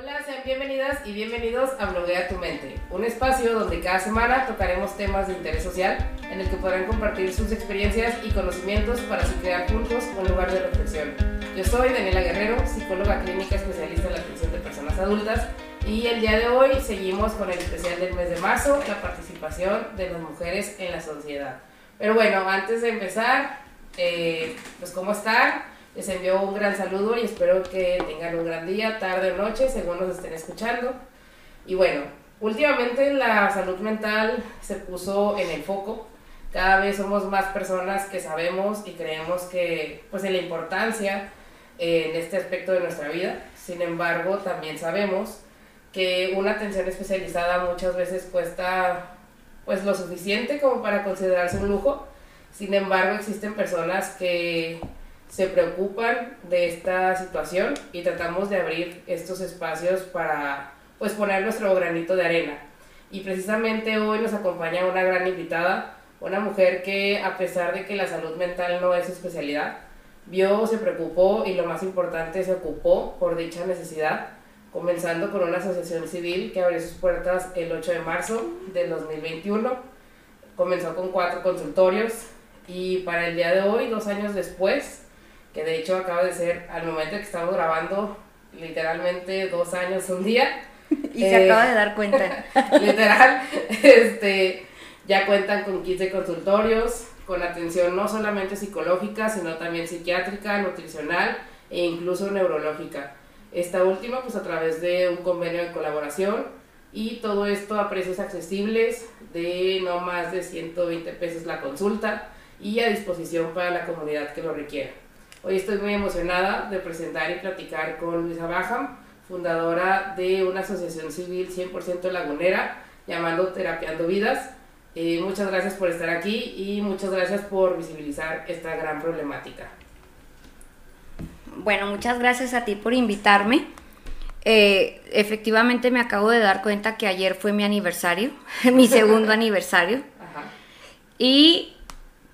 Hola, sean bienvenidas y bienvenidos a Bloguea tu Mente, un espacio donde cada semana tocaremos temas de interés social en el que podrán compartir sus experiencias y conocimientos para así crear juntos un lugar de reflexión. Yo soy Daniela Guerrero, psicóloga clínica especialista en la atención de personas adultas y el día de hoy seguimos con el especial del mes de marzo, la participación de las mujeres en la sociedad. Pero bueno, antes de empezar, eh, pues ¿cómo están? Les envío un gran saludo y espero que tengan un gran día, tarde o noche, según nos estén escuchando. Y bueno, últimamente la salud mental se puso en el foco. Cada vez somos más personas que sabemos y creemos que, pues, en la importancia en este aspecto de nuestra vida. Sin embargo, también sabemos que una atención especializada muchas veces cuesta pues lo suficiente como para considerarse un lujo. Sin embargo, existen personas que se preocupan de esta situación y tratamos de abrir estos espacios para pues poner nuestro granito de arena. Y precisamente hoy nos acompaña una gran invitada, una mujer que a pesar de que la salud mental no es su especialidad, vio, se preocupó y lo más importante, se ocupó por dicha necesidad, comenzando con una asociación civil que abrió sus puertas el 8 de marzo del 2021. Comenzó con cuatro consultorios y para el día de hoy, dos años después, que de hecho acaba de ser al momento que estamos grabando literalmente dos años un día. y se acaba de dar cuenta. literal, este, ya cuentan con 15 consultorios, con atención no solamente psicológica, sino también psiquiátrica, nutricional e incluso neurológica. Esta última pues a través de un convenio de colaboración y todo esto a precios accesibles de no más de 120 pesos la consulta y a disposición para la comunidad que lo requiera. Hoy estoy muy emocionada de presentar y platicar con Luisa Bajam, fundadora de una asociación civil 100% lagunera llamando Terapiando Vidas. Eh, muchas gracias por estar aquí y muchas gracias por visibilizar esta gran problemática. Bueno, muchas gracias a ti por invitarme. Eh, efectivamente me acabo de dar cuenta que ayer fue mi aniversario, mi segundo aniversario. Y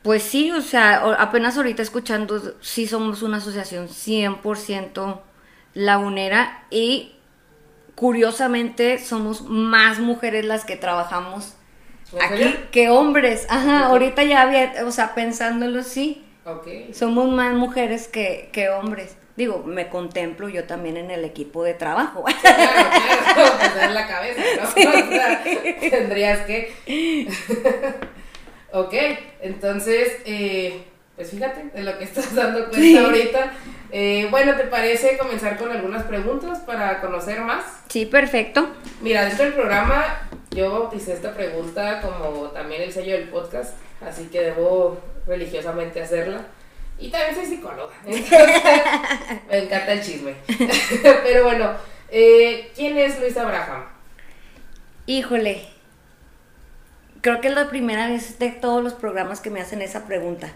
pues sí, o sea, apenas ahorita escuchando, sí somos una asociación 100% lagunera y curiosamente somos más mujeres las que trabajamos aquí que hombres. Ajá, ahorita ya había, o sea, pensándolo, sí. Okay. Somos más mujeres que, que hombres. Digo, me contemplo yo también en el equipo de trabajo. claro, claro, pues en la cabeza, ¿no? O sea, tendrías que... Ok, entonces, eh, pues fíjate de lo que estás dando cuenta ahorita. Eh, bueno, ¿te parece comenzar con algunas preguntas para conocer más? Sí, perfecto. Mira, dentro del programa yo bauticé esta pregunta como también el sello del podcast, así que debo religiosamente hacerla. Y también soy psicóloga, entonces me encanta el chisme. Pero bueno, eh, ¿quién es Luisa Abraham? Híjole, creo que es la primera vez de todos los programas que me hacen esa pregunta.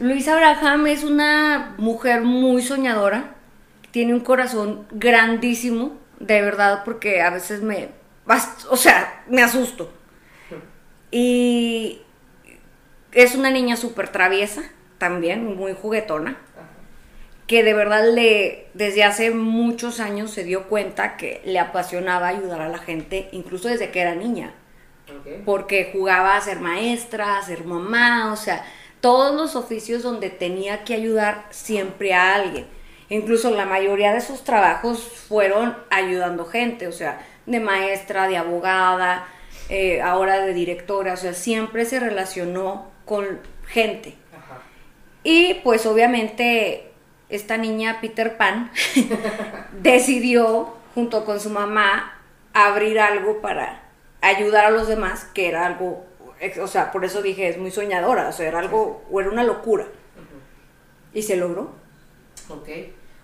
Luisa Abraham es una mujer muy soñadora, tiene un corazón grandísimo, de verdad, porque a veces me, o sea, me asusto. Y es una niña súper traviesa, también, muy juguetona, que de verdad le, desde hace muchos años se dio cuenta que le apasionaba ayudar a la gente, incluso desde que era niña. Porque jugaba a ser maestra, a ser mamá, o sea, todos los oficios donde tenía que ayudar siempre a alguien. Incluso la mayoría de sus trabajos fueron ayudando gente, o sea, de maestra, de abogada, eh, ahora de directora, o sea, siempre se relacionó con gente. Y pues obviamente esta niña Peter Pan decidió, junto con su mamá, abrir algo para ayudar a los demás, que era algo, o sea, por eso dije, es muy soñadora, o sea, era algo, o era una locura. Y se logró. Ok.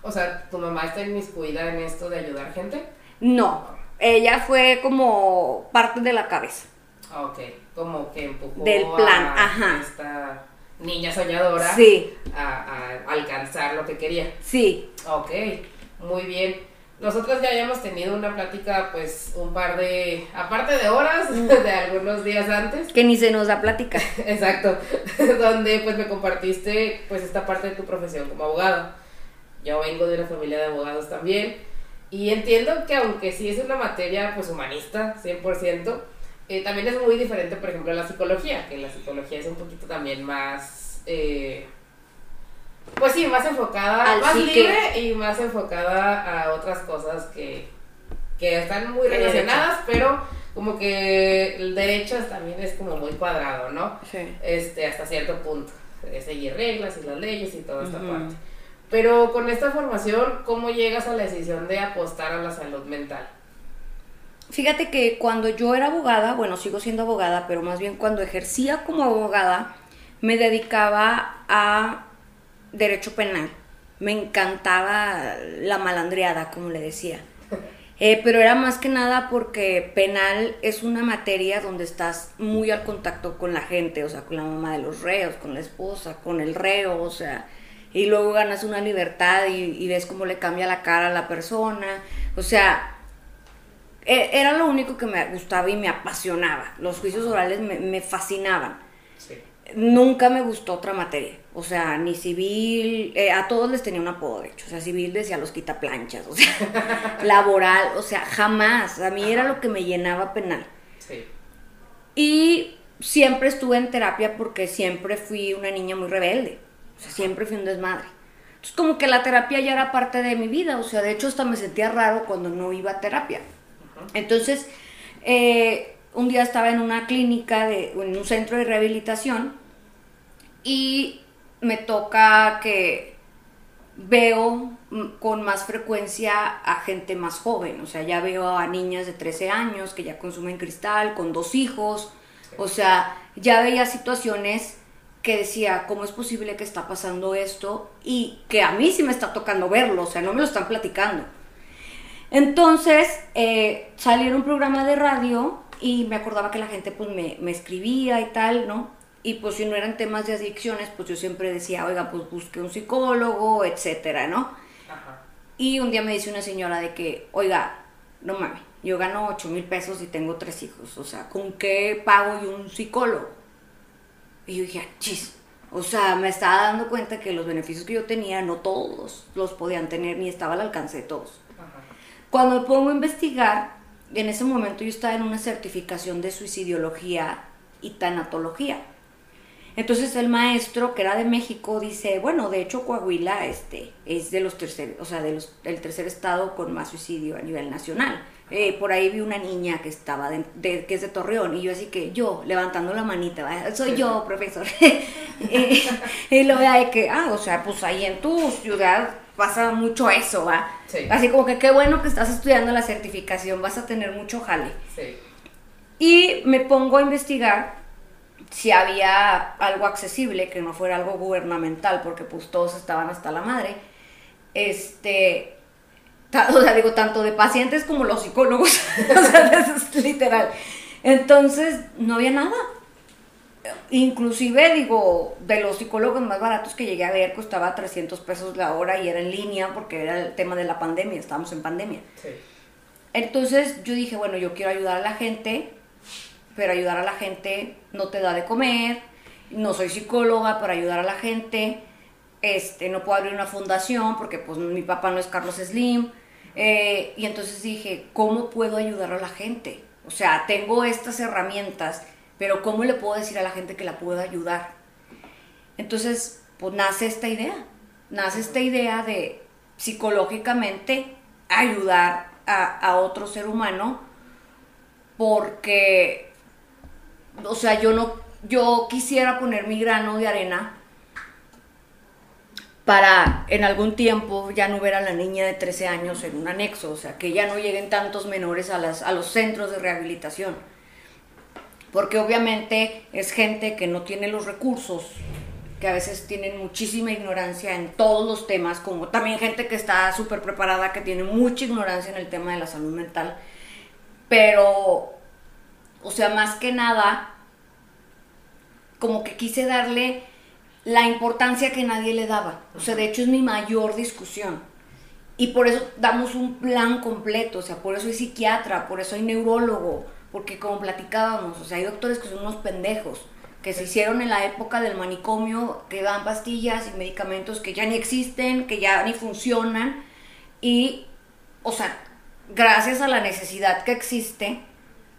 O sea, ¿tu mamá está inmiscuida en esto de ayudar gente? No, ella fue como parte de la cabeza. Ah, ok, como que empujó del plan, a ajá. esta niña soñadora sí. a, a alcanzar lo que quería. Sí. Ok, muy bien. Nosotros ya habíamos tenido una plática, pues, un par de, aparte de horas, mm. de algunos días antes. Que ni se nos da plática. Exacto, donde pues me compartiste, pues, esta parte de tu profesión como abogado. Yo vengo de una familia de abogados también. Y entiendo que aunque sí es una materia pues humanista, 100%, eh, también es muy diferente, por ejemplo, a la psicología, que la psicología es un poquito también más... Eh, pues sí, más enfocada, más libre y más enfocada a otras cosas que, que están muy relacionadas, pero como que el derecho también es como muy cuadrado, ¿no? Sí. Este, hasta cierto punto. seguir reglas y las leyes y toda esta parte. Pero con esta formación, ¿cómo llegas a la decisión de apostar a la salud mental? Fíjate que cuando yo era abogada, bueno, sigo siendo abogada, pero más bien cuando ejercía como abogada, me dedicaba a derecho penal. Me encantaba la malandreada, como le decía. Eh, pero era más que nada porque penal es una materia donde estás muy al contacto con la gente, o sea, con la mamá de los reos, con la esposa, con el reo, o sea, y luego ganas una libertad y, ves cómo le cambia la cara a la persona, o sea, e, era lo único que me gustaba y me apasionaba. Los juicios orales me, fascinaban. Nunca me gustó otra materia. O sea, ni civil, eh, a todos les tenía un apodo, de hecho. O sea, civil decía los quitaplanchas, o sea, laboral, o sea, jamás. A mí era lo que me llenaba penal. Sí. Y siempre estuve en terapia porque siempre fui una niña muy rebelde. O sea, siempre fui un desmadre. Entonces, como que la terapia ya era parte de mi vida. O sea, de hecho, hasta me sentía raro cuando no iba a terapia. Entonces, eh, un día estaba en una clínica, de, en un centro de rehabilitación, y me toca que veo con más frecuencia a gente más joven, o sea, ya veo a niñas de 13 años que ya consumen cristal, con dos hijos, o sea, ya veía situaciones que decía, ¿cómo es posible que está pasando esto? Y que a mí sí me está tocando verlo, o sea, no me lo están platicando. Entonces, eh, salí un programa de radio y me acordaba que la gente pues me, me escribía y tal, ¿no? Y pues si no eran temas de adicciones, pues yo siempre decía, oiga, pues busque un psicólogo, etcétera, ¿no? Y un día me dice una señora de que, oiga, no mames, yo gano 8 mil pesos y tengo tres hijos, o sea, ¿con qué pago yo un psicólogo? Y yo dije, ah, chis, o sea, me estaba dando cuenta que los beneficios que yo tenía no todos los podían tener ni estaba al alcance de todos. Cuando me pongo a investigar, en ese momento yo estaba en una certificación de suicidología y tanatología. Entonces el maestro, que era de México, dice, bueno, de hecho Coahuila este, es de los tercer, o sea, de los, del tercer estado con más suicidio a nivel nacional. Eh, por ahí vi una niña que estaba de, que es de Torreón y yo así que yo levantando la manita, soy yo, profesor. y, lo vea de que, ah, o sea, pues ahí en tu ciudad pasa mucho eso, ¿va? Así como que qué bueno que estás estudiando la certificación, vas a tener mucho jale. Sí. Y me pongo a investigar si había algo accesible, que no fuera algo gubernamental, porque pues todos estaban hasta la madre, este, o sea, digo, tanto de pacientes como los psicólogos, o sea, eso es literal. Entonces, no había nada. Inclusive, digo, de los psicólogos más baratos que llegué a ver, costaba 300 pesos la hora y era en línea porque era el tema de la pandemia, estábamos en pandemia. Entonces yo dije, bueno, yo quiero ayudar a la gente, pero ayudar a la gente no te da de comer, no soy psicóloga, para ayudar a la gente, este, no puedo abrir una fundación porque pues mi papá no es Carlos Slim. Eh, y entonces dije, ¿cómo puedo ayudar a la gente? O sea, tengo estas herramientas, pero ¿cómo le puedo decir a la gente que la puedo ayudar? Entonces, pues nace esta idea, nace esta idea de psicológicamente ayudar a, a otro ser humano porque o sea, yo no, yo quisiera poner mi grano de arena para en algún tiempo ya no ver a la niña de 13 años en un anexo, o sea, que ya no lleguen tantos menores a, las, a los centros de rehabilitación. Porque obviamente es gente que no tiene los recursos, que a veces tienen muchísima ignorancia en todos los temas, como también gente que está súper preparada, que tiene mucha ignorancia en el tema de la salud mental. Pero o sea, más que nada, como que quise darle la importancia que nadie le daba. O sea, de hecho es mi mayor discusión. Y por eso damos un plan completo, o sea, por eso hay psiquiatra, por eso hay neurólogo, porque como platicábamos, o sea, hay doctores que son unos pendejos, que se hicieron en la época del manicomio, que dan pastillas y medicamentos que ya ni existen, que ya ni funcionan, y o sea, gracias a la necesidad que existe,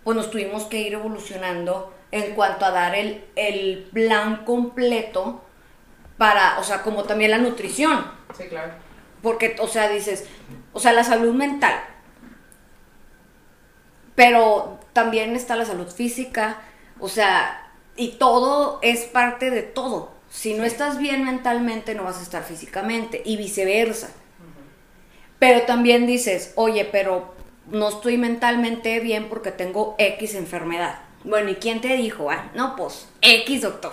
pues nos tuvimos que ir evolucionando en cuanto a dar el, el plan completo para, o sea, como también la nutrición. Sí, claro. Porque, o sea, dices, o sea, la salud mental. Pero también está la salud física, o sea, y todo es parte de todo. Si no estás bien mentalmente, no vas a estar físicamente, y viceversa. Pero también dices, oye, pero no estoy mentalmente bien porque tengo X enfermedad. Bueno, ¿y quién te dijo? Ah, no, pues X doctor.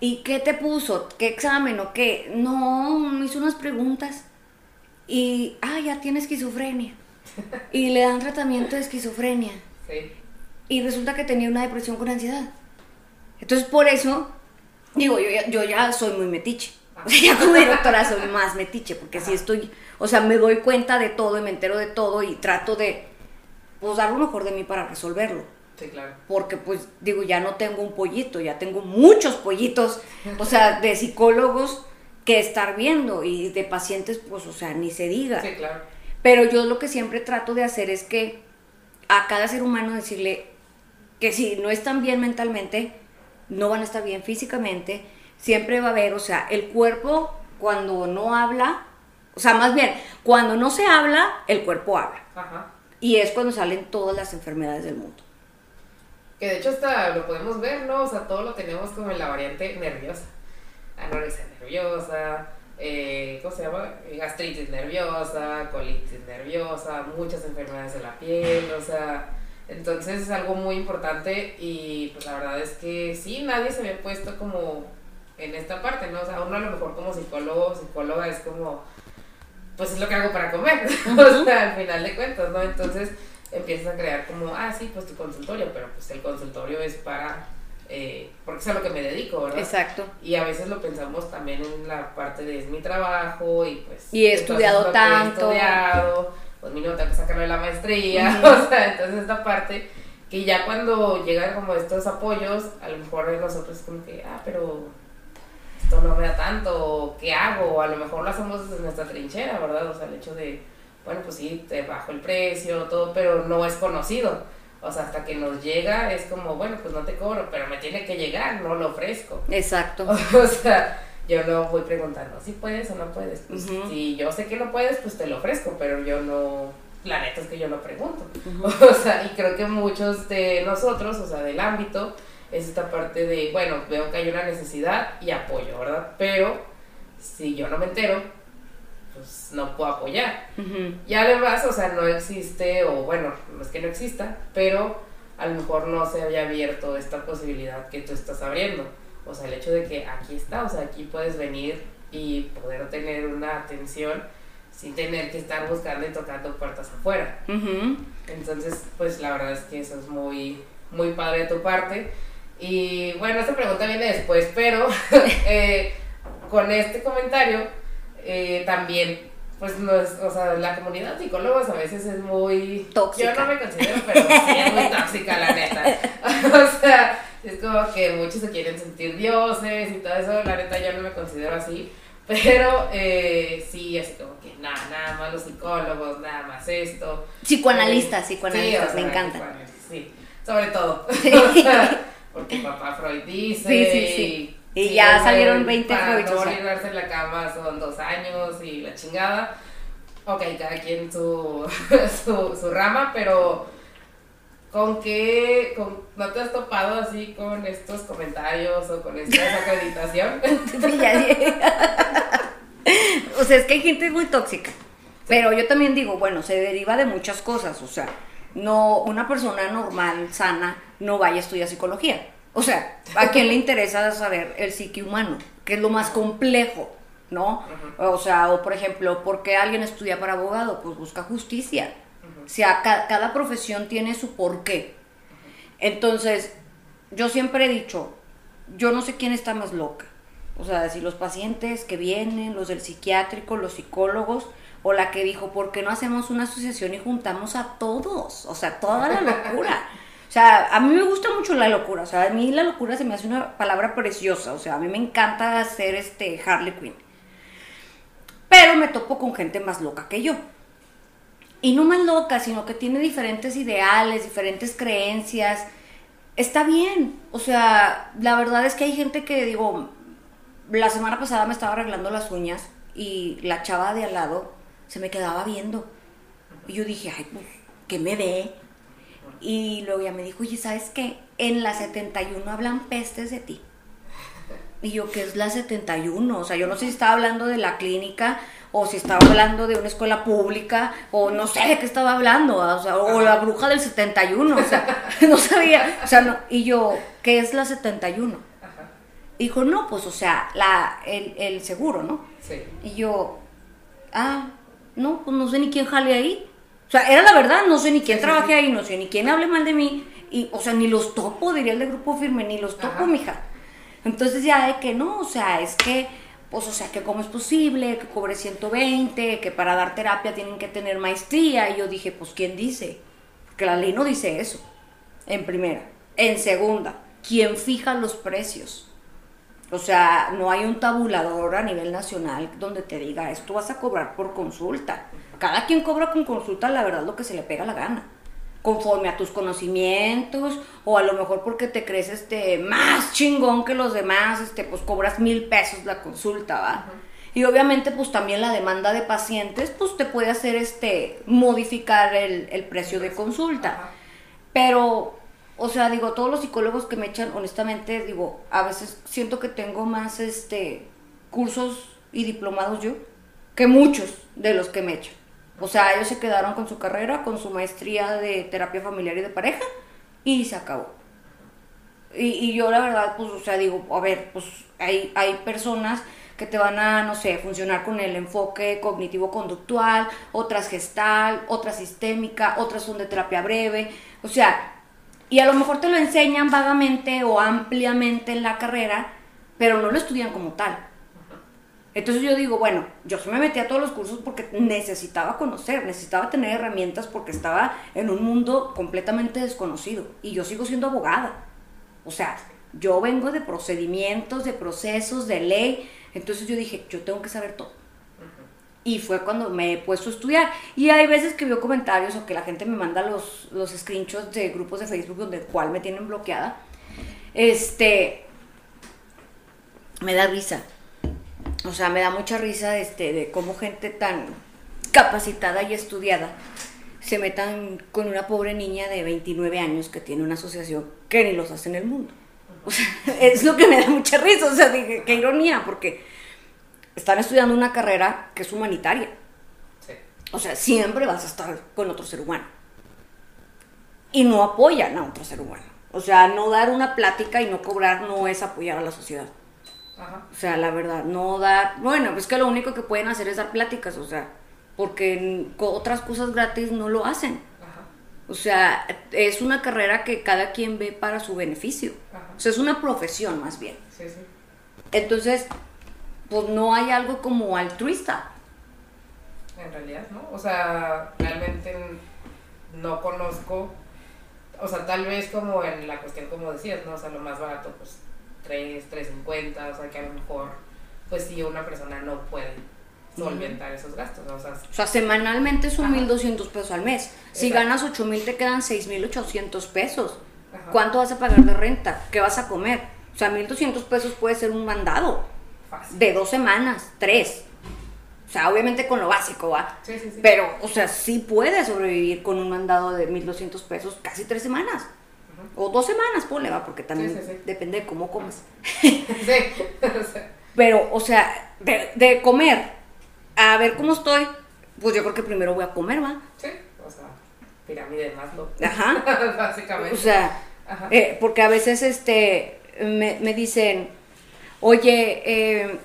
¿Y qué te puso? ¿Qué examen o qué? No, me hizo unas preguntas. Y, ah, ya tiene esquizofrenia. Y le dan tratamiento de esquizofrenia. Sí. Y resulta que tenía una depresión con ansiedad. Entonces, por eso, digo, yo ya, yo ya soy muy metiche. O sea, ya como doctora soy más metiche, porque si estoy, o sea, me doy cuenta de todo y me entero de todo y trato de, pues, dar lo mejor de mí para resolverlo. Sí, claro. Porque, pues, digo, ya no tengo un pollito, ya tengo muchos pollitos, o sea, de psicólogos que estar viendo y de pacientes, pues, o sea, ni se diga. Sí, claro. Pero yo lo que siempre trato de hacer es que a cada ser humano decirle que si no están bien mentalmente, no van a estar bien físicamente, siempre va a haber, o sea, el cuerpo cuando no habla, o sea, más bien, cuando no se habla, el cuerpo habla. Ajá. Y es cuando salen todas las enfermedades del mundo. Que de hecho hasta lo podemos ver, ¿no? O sea, todo lo tenemos como en la variante nerviosa. Anorexia nerviosa, eh, ¿cómo se llama? Gastritis nerviosa, colitis nerviosa, muchas enfermedades de la piel, o sea, entonces es algo muy importante y pues la verdad es que sí, nadie se había puesto como en esta parte, ¿no? O sea, uno a lo mejor como psicólogo, psicóloga es como, pues es lo que hago para comer, o sea, al final de cuentas, ¿no? Entonces empiezas a crear como, ah, sí, pues tu consultorio, pero pues el consultorio es para, eh, porque es a lo que me dedico, ¿verdad? Exacto. Y a veces lo pensamos también en la parte de es mi trabajo y pues... Y he estudiado tanto. He estudiado, pues mi tengo que sacarlo de la maestría, o sea, entonces esta parte que ya cuando llegan como estos apoyos, a lo mejor nosotros como que, ah, pero esto no me da tanto, ¿qué hago? O a lo mejor lo hacemos desde nuestra trinchera, ¿verdad? O sea, el hecho de, bueno, pues sí, te bajo el precio, todo, pero no es conocido. O sea, hasta que nos llega es como, bueno, pues no te cobro, pero me tiene que llegar, no lo ofrezco. Exacto. O sea, yo no voy preguntando si puedes o no puedes. Pues, Si yo sé que no puedes, pues te lo ofrezco, pero yo no, la neta es que yo no pregunto. O sea, y creo que muchos de nosotros, o sea, del ámbito, es esta parte de, bueno, veo que hay una necesidad y apoyo, ¿verdad? Pero si yo no me entero, pues no puedo apoyar. Y además, o sea, no existe, o bueno, no es que no exista, pero a lo mejor no se había abierto esta posibilidad que tú estás abriendo. O sea, el hecho de que aquí está, o sea, aquí puedes venir y poder tener una atención sin tener que estar buscando y tocando puertas afuera. Entonces, pues la verdad es que eso es muy, muy padre de tu parte. Y bueno, esta pregunta viene después, pero eh, con este comentario eh, también, pues no es, o sea, la comunidad de psicólogos a veces es muy Tóxica. Yo no me considero, pero sí es muy tóxica, la neta. o sea, es como que muchos se quieren sentir dioses y todo eso, la neta yo no me considero así. Pero eh, sí, así como que nada, nada más los psicólogos, nada más esto. Psicoanalistas, psicoanalistas, o sea, me encanta. Sí, sobre todo. Sí. O sea, porque papá Freud dice. Sí, sí, sí. Y ya salieron 20 para no o sea. librarse en la cama son dos años y la chingada. Ok, cada quien su, su, su rama, pero ¿con qué? Con, ¿No te has topado así con estos comentarios o con esta desacreditación? Sí, ya, ya. o sea, es que hay gente muy tóxica. Pero yo también digo, bueno, se deriva de muchas cosas. O sea, no, una persona normal, sana, no vaya a estudiar psicología. O sea, ¿a quién le interesa saber el psique humano? Que es lo más complejo, ¿no? O sea, o por ejemplo, ¿por qué alguien estudia para abogado? Pues busca justicia. O sea, ca- cada profesión tiene su porqué. Entonces, yo siempre he dicho, yo no sé quién está más loca. O sea, si los pacientes que vienen, los del psiquiátrico, los psicólogos, o la que dijo, ¿por qué no hacemos una asociación y juntamos a todos? O sea, toda la locura. O sea, a mí me gusta mucho la locura. O sea, a mí la locura se me hace una palabra preciosa. O sea, a mí me encanta hacer este Harley Quinn. Pero me topo con gente más loca que yo. y no más loca, sino que tiene diferentes ideales, diferentes creencias, está bien. O sea, la verdad es que hay gente que, digo, la semana pasada me estaba arreglando las uñas y la chava de al lado se me quedaba viendo. Y yo dije, ay, pues, ¿qué me ve? Y luego ella me dijo, oye, ¿sabes qué? En la 71 hablan pestes de ti. Y yo, ¿qué es la 71? O sea, yo no sé si estaba hablando de la clínica o si estaba hablando de una escuela pública o no sé de qué estaba hablando, o, sea, o la bruja del 71, o sea, no sabía. O sea, no, y yo, ¿qué es la 71? Dijo, no, pues, o sea, la, el, el seguro, ¿no? Sí. Y yo, ah, no, pues no sé ni quién jale ahí. O sea, era la verdad, no sé ni quién trabaje ahí, no sé ni quién hable mal de mí. Y, o sea, ni los topo, diría el de Grupo Firme, ni los topo, mija. Entonces ya de que no, o sea, es que, pues, o sea, que cómo es posible, que cobre 120, que para dar terapia tienen que tener maestría. Y yo dije, pues, ¿quién dice? Porque la ley no dice eso, en primera. En segunda, ¿quién fija los precios? O sea, no hay un tabulador a nivel nacional donde te diga, esto vas a cobrar por consulta. Cada quien cobra con consulta, la verdad, lo que se le pega la gana conforme a tus conocimientos o a lo mejor porque te crees este más chingón que los demás, este pues cobras mil pesos la consulta, ¿va? Y obviamente pues también la demanda de pacientes pues te puede hacer este modificar el, precio de consulta. Pero, o sea, digo, todos los psicólogos que me echan, honestamente, digo, a veces siento que tengo más este cursos y diplomados yo que muchos de los que me echan. O sea, ellos se quedaron con su carrera, con su maestría de terapia familiar y de pareja, y se acabó. Y, yo la verdad, pues, o sea, digo, a ver, pues hay, hay personas que te van a, no sé, funcionar con el enfoque cognitivo-conductual, otras gestal, otras sistémica, otras son de terapia breve, o sea, y a lo mejor te lo enseñan vagamente o ampliamente en la carrera, pero no lo estudian como tal. Entonces yo digo, bueno, yo sí me metí a todos los cursos porque necesitaba conocer, necesitaba tener herramientas porque estaba en un mundo completamente desconocido y yo sigo siendo abogada. O sea, yo vengo de procedimientos, de procesos, de ley. Entonces yo dije, yo tengo que saber todo. Y fue cuando me he puesto a estudiar. Y hay veces que veo comentarios o que la gente me manda los, los screenshots de grupos de Facebook donde cual me tienen bloqueada. Este, me da risa o sea, me da mucha risa este, de cómo gente tan capacitada y estudiada se metan con una pobre niña de 29 años que tiene una asociación que ni los hace en el mundo. O sea, es lo que me da mucha risa, o sea, dije, qué ironía, porque están estudiando una carrera que es humanitaria. O sea, siempre vas a estar con otro ser humano. Y no apoyan a otro ser humano. O sea, no dar una plática y no cobrar no es apoyar a la sociedad. O sea, la verdad, no dar, bueno, es que lo único que pueden hacer es dar pláticas, o sea, porque otras cosas gratis no lo hacen. O sea, es una carrera que cada quien ve para su beneficio. O sea, es una profesión más bien. Sí, sí. Entonces, pues no hay algo como altruista. En realidad, ¿no? O sea, realmente no conozco, o sea, tal vez como en la cuestión como decías, ¿no? O sea, lo más barato, pues 3, 350, o sea que a lo mejor, pues si una persona no puede solventar esos gastos. O sea, o sea semanalmente son 1.200 pesos al mes. Si ganas 8.000 te quedan 6.800 pesos. ¿Cuánto vas a pagar de renta? ¿Qué vas a comer? O sea, 1.200 pesos puede ser un mandado. De dos semanas, tres. O sea, obviamente con lo básico, ¿va? Sí, sí, sí. Pero, o sea, sí puedes sobrevivir con un mandado de 1.200 pesos casi tres semanas. O dos semanas, ponle, va, porque también depende de cómo comes. sí. Pero, o sea, de, comer a ver cómo estoy, pues yo creo que primero voy a comer, ¿va? Sí, o sea, pirámide de Maslow. Ajá. Básicamente. O sea, eh, porque a veces este, me, me dicen, oye, eh,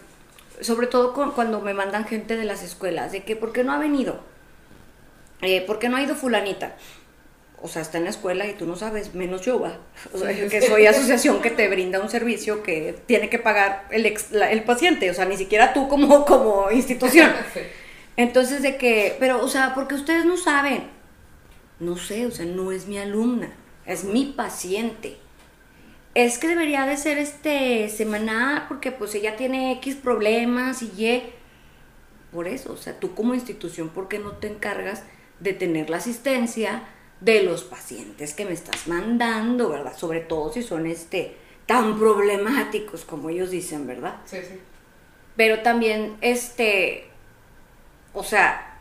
sobre todo cuando me mandan gente de las escuelas, de que, ¿por qué no ha venido? Eh, ¿Por qué no ha ido fulanita? O sea, está en la escuela y tú no sabes, menos yo, va. O sea, que soy asociación que te brinda un servicio que tiene que pagar el, el paciente, o sea, ni siquiera tú como, como institución. Entonces, de que, pero, o sea, porque ustedes no saben. No sé, o sea, no es mi alumna, es mi paciente. Es que debería de ser este semanal porque pues ella tiene X problemas y Y. Por eso, o sea, tú como institución, ¿por qué no te encargas de tener la asistencia de los pacientes que me estás mandando, ¿verdad? Sobre todo si son este tan problemáticos como ellos dicen, ¿verdad? Sí, sí. Pero también este o sea,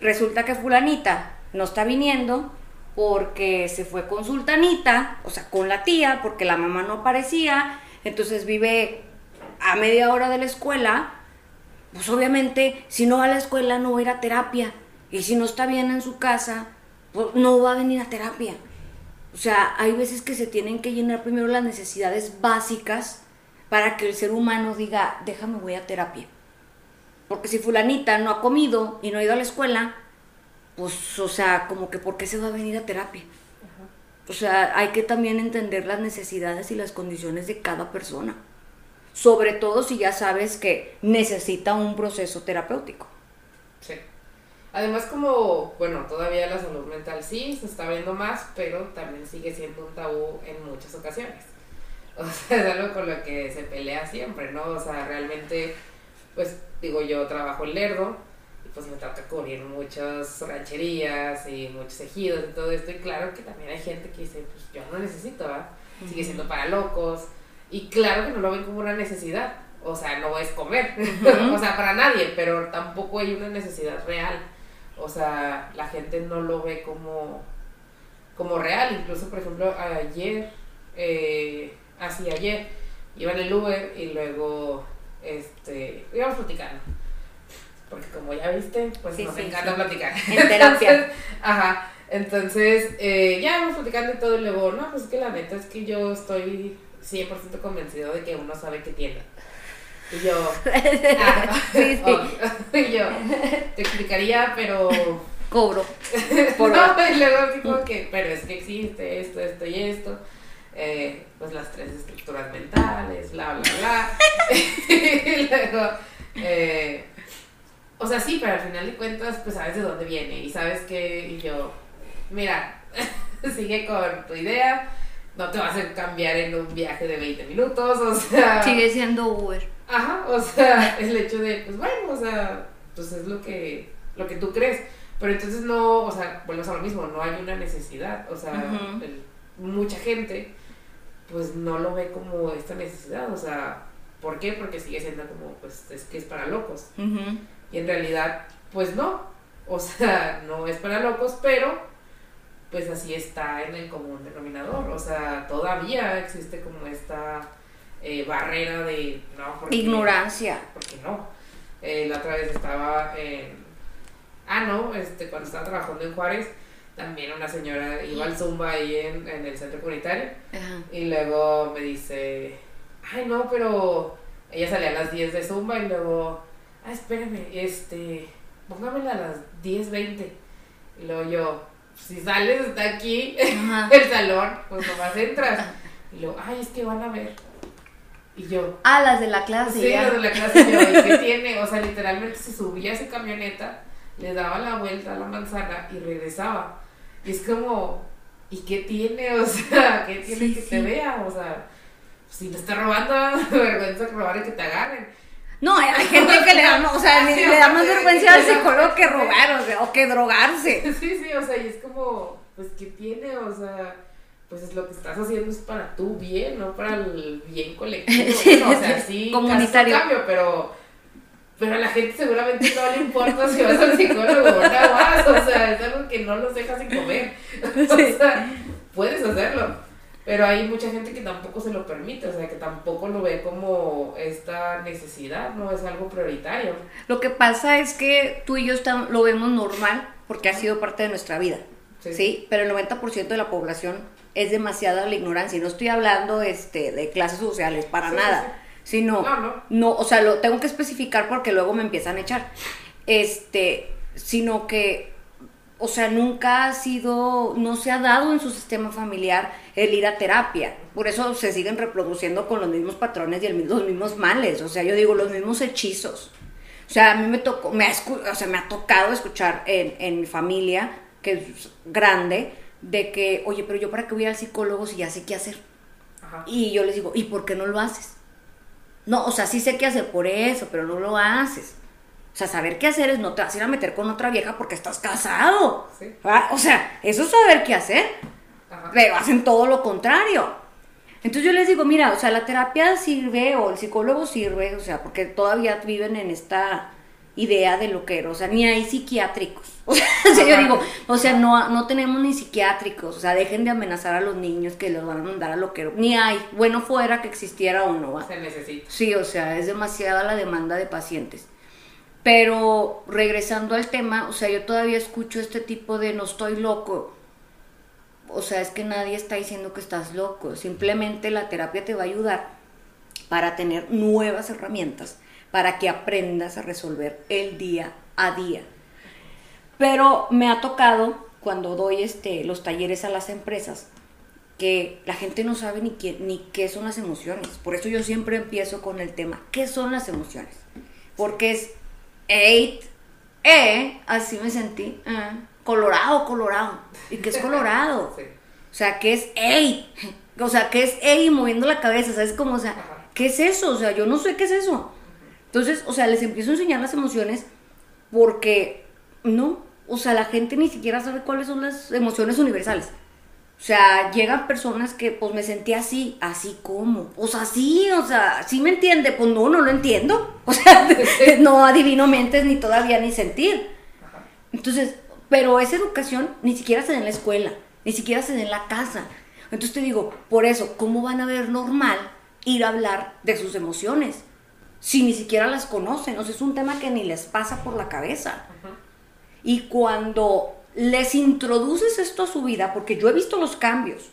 resulta que fulanita no está viniendo porque se fue con sultanita, o sea, con la tía, porque la mamá no aparecía, entonces vive a media hora de la escuela, pues obviamente si no va a la escuela no va a ir a terapia, y si no está bien en su casa, no va a venir a terapia. O sea, hay veces que se tienen que llenar primero las necesidades básicas para que el ser humano diga, déjame voy a terapia. Porque si fulanita no ha comido y no ha ido a la escuela, pues, o sea, como que ¿por qué se va a venir a terapia? O sea, hay que también entender las necesidades y las condiciones de cada persona. Sobre todo si ya sabes que necesita un proceso terapéutico. Sí. Además, como, bueno, todavía la salud mental sí se está viendo más, pero también sigue siendo un tabú en muchas ocasiones. O sea, es algo con lo que se pelea siempre, ¿no? O sea, realmente, pues digo, yo trabajo en Lerdo y pues me toca cubrir muchas rancherías y muchos ejidos y todo esto. Y claro que también hay gente que dice, pues yo no necesito, ¿verdad? Sigue siendo para locos. Y claro que no lo ven como una necesidad. O sea, no es comer. o sea, para nadie, pero tampoco hay una necesidad real. O sea, la gente no lo ve como, como real. Incluso, por ejemplo, ayer, eh, así ayer, iba en el Uber y luego este, íbamos platicando. Porque como ya viste, pues nos encanta platicar. En terapia. Entonces, ajá. Entonces, eh, ya íbamos platicando y todo, y luego, no, pues es que la neta es que yo estoy 100% convencido de que uno sabe que tiene. Y yo, ah, sí, sí. y yo, te explicaría, pero... Cobro. Por no, y luego así como que, pero es que existe esto, esto y esto. Eh, pues las tres estructuras mentales, bla, bla, bla. y luego, eh, o sea, sí, pero al final de cuentas, pues sabes de dónde viene y sabes que, y yo, mira, sigue con tu idea, no te vas a cambiar en un viaje de 20 minutos, o sea... Sigue siendo Uber. Ajá, o sea, el hecho de, pues bueno, o sea, pues es lo que, lo que tú crees. Pero entonces no, o sea, vuelves a lo mismo, no hay una necesidad, o sea, mucha gente pues no lo ve como esta necesidad, o sea, ¿por qué? Porque sigue siendo como, pues es que es para locos. Y en realidad, pues no, o sea, no es para locos, pero pues así está en el común denominador, o sea, todavía existe como esta eh, barrera de, no, porque, ignorancia. Porque no. Eh, la otra vez estaba en, ah, no, este, cuando estaba trabajando en Juárez, también una señora iba al Zumba ahí en, en el centro comunitario y luego me dice, ay no, pero ella salía a las 10 de Zumba y luego, ah, espérame, este, póngamela a las 10.20 y luego yo, si sales de aquí, del salón, pues nomás entras y luego, ay, es que van a ver. Y yo. Ah, las de la clase. Sí, las de la clase. Yo, ¿y qué tiene? O sea, literalmente se subía a su camioneta, le daba la vuelta a la manzana y regresaba. Y es como, ¿y qué tiene? O sea, ¿qué tiene que te vea? O sea, si te está robando, vergüenza robar y que te agarren. No, hay, gente que le da, o sea, le da más vergüenza al psicólogo que robar, o, sea, o que drogarse. Sí, sí, o sea, y es como, pues, ¿qué tiene? O sea, pues es lo que estás haciendo es para tu bien, no para el bien colectivo. o sea, sí, comunitario. cambio, pero pero a la gente seguramente no le importa si vas al psicólogo o no vas. O sea, es algo que no los dejas sin comer. O sea, puedes hacerlo. Pero hay mucha gente que tampoco se lo permite, o sea, que tampoco lo ve como esta necesidad, no es algo prioritario. Lo que pasa es que tú y yo lo vemos normal porque ha sido parte de nuestra vida, ¿sí? Pero el 90% de la población es demasiada la ignorancia. Y no estoy hablando este, de clases sociales, para nada sino no, no. no, o sea, lo tengo que especificar porque luego me empiezan a echar. Este, sino que o sea, nunca ha sido, no se ha dado en su sistema familiar el ir a terapia. Por eso se siguen reproduciendo con los mismos patrones y el, los mismos males. O sea, yo digo, los mismos hechizos. O sea, a mí me tocó, me ha, o sea, me ha tocado escuchar en, en mi familia, que es grande, de que, oye, pero yo para qué voy al psicólogo si ya sé qué hacer. Y yo les digo, ¿y por qué no lo haces? No, o sea, sí sé qué hacer por eso, pero no lo haces. O sea, saber qué hacer es no te vas a ir a meter con otra vieja porque estás casado. O sea, eso es saber qué hacer. Pero hacen todo lo contrario. Entonces yo les digo, mira, o sea, la terapia sirve o el psicólogo sirve, o sea, porque todavía viven en esta idea de lo que era, o sea, ni hay psiquiátricos. O sea, yo digo, o sea, no, no tenemos ni psiquiátricos, o sea, dejen de amenazar a los niños que los van a mandar a lo que ni hay, bueno fuera que existiera uno, ¿va? Se necesita. Sí, o sea, es demasiada la demanda de pacientes. Pero regresando al tema, o sea, yo todavía escucho este tipo de no estoy loco. O sea, es que nadie está diciendo que estás loco, simplemente la terapia te va a ayudar para tener nuevas herramientas para que aprendas a resolver el día a día. Pero me ha tocado cuando doy este, los talleres a las empresas que la gente no sabe ni qué, ni qué son las emociones. Por eso yo siempre empiezo con el tema, ¿qué son las emociones? Porque es eight, eh, así me sentí, eh, colorado, colorado. ¿Y qué es colorado? O sea, ¿qué es ey? O sea, ¿qué es ey moviendo la cabeza? ¿Sabes cómo? O sea, ¿qué es eso? O sea, yo no sé qué es eso. Entonces, o sea, les empiezo a enseñar las emociones porque no, o sea, la gente ni siquiera sabe cuáles son las emociones universales. O sea, llegan personas que pues me sentí así, así como, o sea, sí, o sea, sí me entiende, pues no, no lo entiendo. O sea, no adivino mentes ni todavía ni sentir. Entonces, pero esa educación ni siquiera se da en la escuela, ni siquiera se da en la casa. Entonces te digo, por eso, ¿cómo van a ver normal ir a hablar de sus emociones? Si ni siquiera las conocen? O sea, es un tema que ni les pasa por la cabeza. Y cuando les introduces esto a su vida, porque yo he visto los cambios,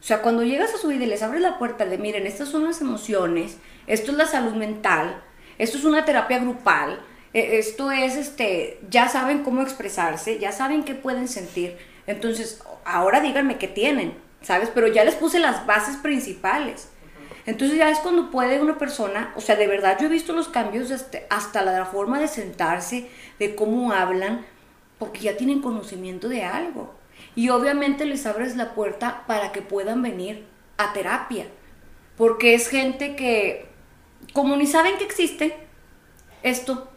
o sea, cuando llegas a su vida y les abres la puerta de, miren, estas son las emociones, esto es la salud mental, esto es una terapia grupal, e, esto es, este, ya saben cómo expresarse, ya saben qué pueden sentir. Entonces, ahora díganme qué tienen, ¿sabes? Pero ya les puse las bases principales. Entonces ya es cuando puede una persona, o sea, de verdad yo he visto los cambios hasta, la forma de sentarse, de cómo hablan, porque ya tienen conocimiento de algo. Y obviamente les abres la puerta para que puedan venir a terapia, porque es gente que, como ni saben que existe esto,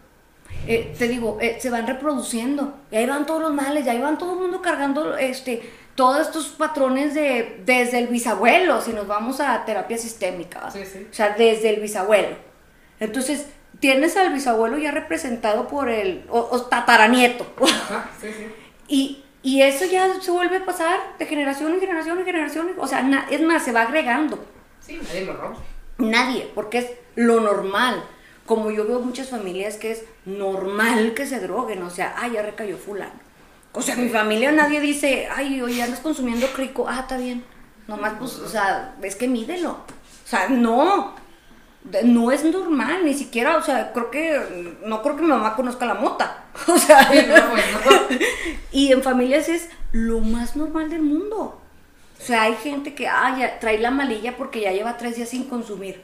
eh, te digo, eh, se van reproduciendo, y ahí van todos los males, y ahí van todo el mundo cargando este, todos estos patrones de desde el bisabuelo, si nos vamos a terapia sistémica, o sea, desde el bisabuelo. Entonces, tienes al bisabuelo ya representado por el o, tataranieto. y, y, eso ya se vuelve a pasar de generación en generación en generación. O sea, es más, se va agregando. Sí, nadie lo rompe. Nadie, porque es lo normal. Como yo veo muchas familias que es normal que se droguen, o sea, ah, ya recayó fulano o sea, mi familia nadie dice, ay, oye, andas consumiendo crico. Ah, está bien. Nomás, pues, o sea, es que mídelo. O sea, no. No es normal, ni siquiera, o sea, creo que, no creo que mi mamá conozca la mota. O sea, y en familias es lo más normal del mundo. O sea, hay gente que, ay, trae la malilla porque ya lleva tres días sin consumir.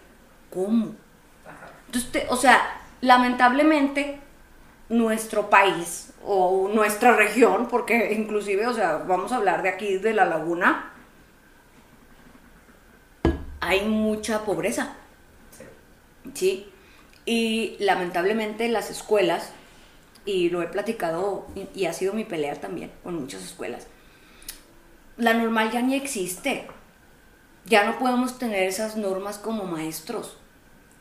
¿Cómo? Entonces, o sea, lamentablemente, nuestro país o nuestra región, porque inclusive, o sea, vamos a hablar de aquí, de la laguna, hay mucha pobreza. Sí. Y lamentablemente las escuelas, y lo he platicado y, ha sido mi pelea también con muchas escuelas, la normal ya ni existe. Ya no podemos tener esas normas como maestros.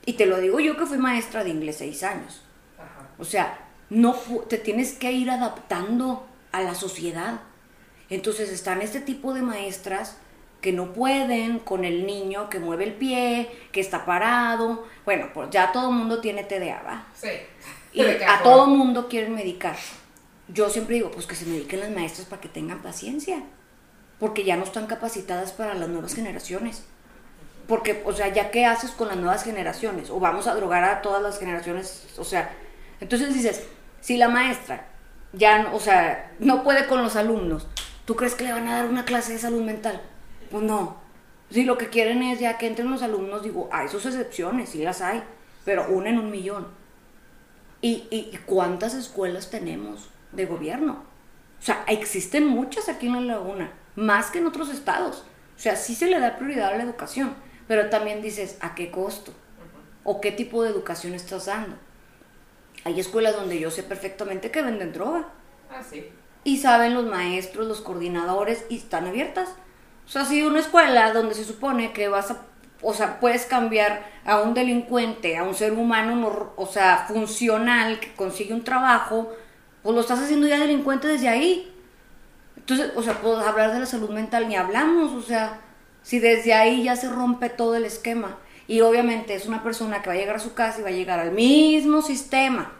Y te lo digo yo que fui maestra de inglés seis años. O sea, no te tienes que ir adaptando a la sociedad. Entonces están este tipo de maestras que no pueden con el niño que mueve el pie, que está parado. Bueno, pues ya todo el mundo tiene TDA, ¿va? Sí. Y a todo el mundo quieren medicar. Yo siempre digo, pues que se mediquen las maestras para que tengan paciencia, porque ya no están capacitadas para las nuevas generaciones. Porque, o sea, ya qué haces con las nuevas generaciones? O vamos a drogar a todas las generaciones, o sea, entonces dices, si la maestra ya, o sea, no puede con los alumnos, ¿tú crees que le van a dar una clase de salud mental? Pues no. Si lo que quieren es ya que entren los alumnos, digo, hay sus excepciones, sí las hay, pero una en un millón. ¿Y, y, cuántas escuelas tenemos de gobierno? O sea, existen muchas aquí en la laguna, más que en otros estados. O sea, sí se le da prioridad a la educación, pero también dices, ¿a qué costo? ¿O qué tipo de educación estás dando? Hay escuelas donde yo sé perfectamente que venden droga. Ah, sí. Y saben los maestros, los coordinadores, y están abiertas. O sea, si una escuela donde se supone que vas a, o sea, puedes cambiar a un delincuente, a un ser humano, o sea, funcional, que consigue un trabajo, pues lo estás haciendo ya delincuente desde ahí. Entonces, o sea, puedo hablar de la salud mental, ni hablamos, o sea, si desde ahí ya se rompe todo el esquema. Y obviamente es una persona que va a llegar a su casa y va a llegar al mismo sistema.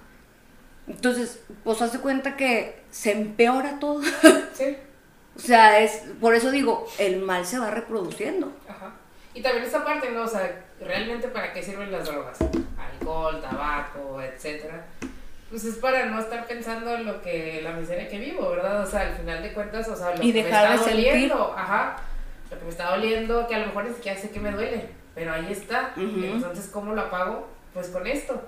Entonces, pues hace cuenta que se empeora todo. Sí. o sea, es por eso digo, el mal se va reproduciendo. Ajá. Y también esta parte, ¿no? O sea, realmente para qué sirven las drogas? Alcohol, tabaco, etcétera. Pues es para no estar pensando en lo que la miseria que vivo, ¿verdad? O sea, al final de cuentas, o sea, lo Y que dejar me de está sentir. doliendo, ajá, lo que me está doliendo, que a lo mejor ni siquiera sé que me duele, pero ahí está. Ujú. Entonces, ¿cómo lo apago? Pues con esto.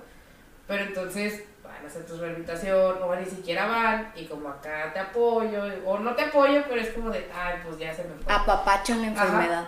Pero entonces van a hacer tu rehabilitación, o ni siquiera van, y como acá te apoyo, o no te apoyo, pero es como de, ay, pues ya se me fue. Apapachan la Ajá. enfermedad.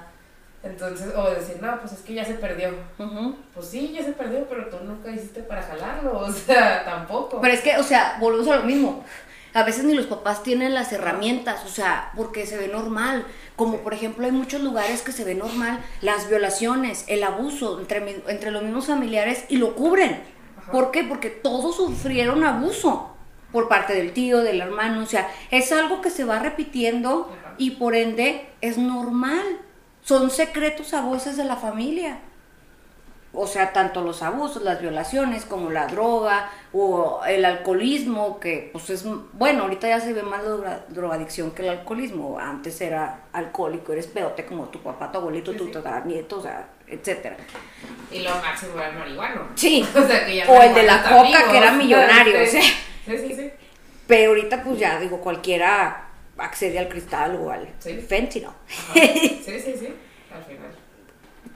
Entonces, o decir, no, pues es que ya se perdió. Ujú. Pues sí, ya se perdió, pero tú nunca hiciste para jalarlo, o sea, tampoco. Pero es que, o sea, volvemos a lo mismo. A veces ni los papás tienen las herramientas, o sea, porque se ve normal. Como por ejemplo hay muchos lugares que se ve normal las violaciones, el abuso entre, entre los mismos familiares y lo cubren. Ajá. ¿Por qué? Porque todos sufrieron abuso por parte del tío, del hermano. O sea, es algo que se va repitiendo Ajá. y por ende es normal. Son secretos a voces de la familia o sea, tanto los abusos, las violaciones, como la droga o el alcoholismo, que pues es, bueno, ahorita ya se ve más la droga- drogadicción que el alcoholismo. Antes era alcohólico, eres pedote como tu papá, tu abuelito, Sí, tu tataranieto, o sea, etcétera. Y lo máximo era el marihuano. Sí. O sea, que ya O el de la coca, que era millonario, Sí, o sea. sí, sí, sí. Pero ahorita pues ya, digo, cualquiera accede al cristal o al. Ajá. Sí, sí, sí, al final.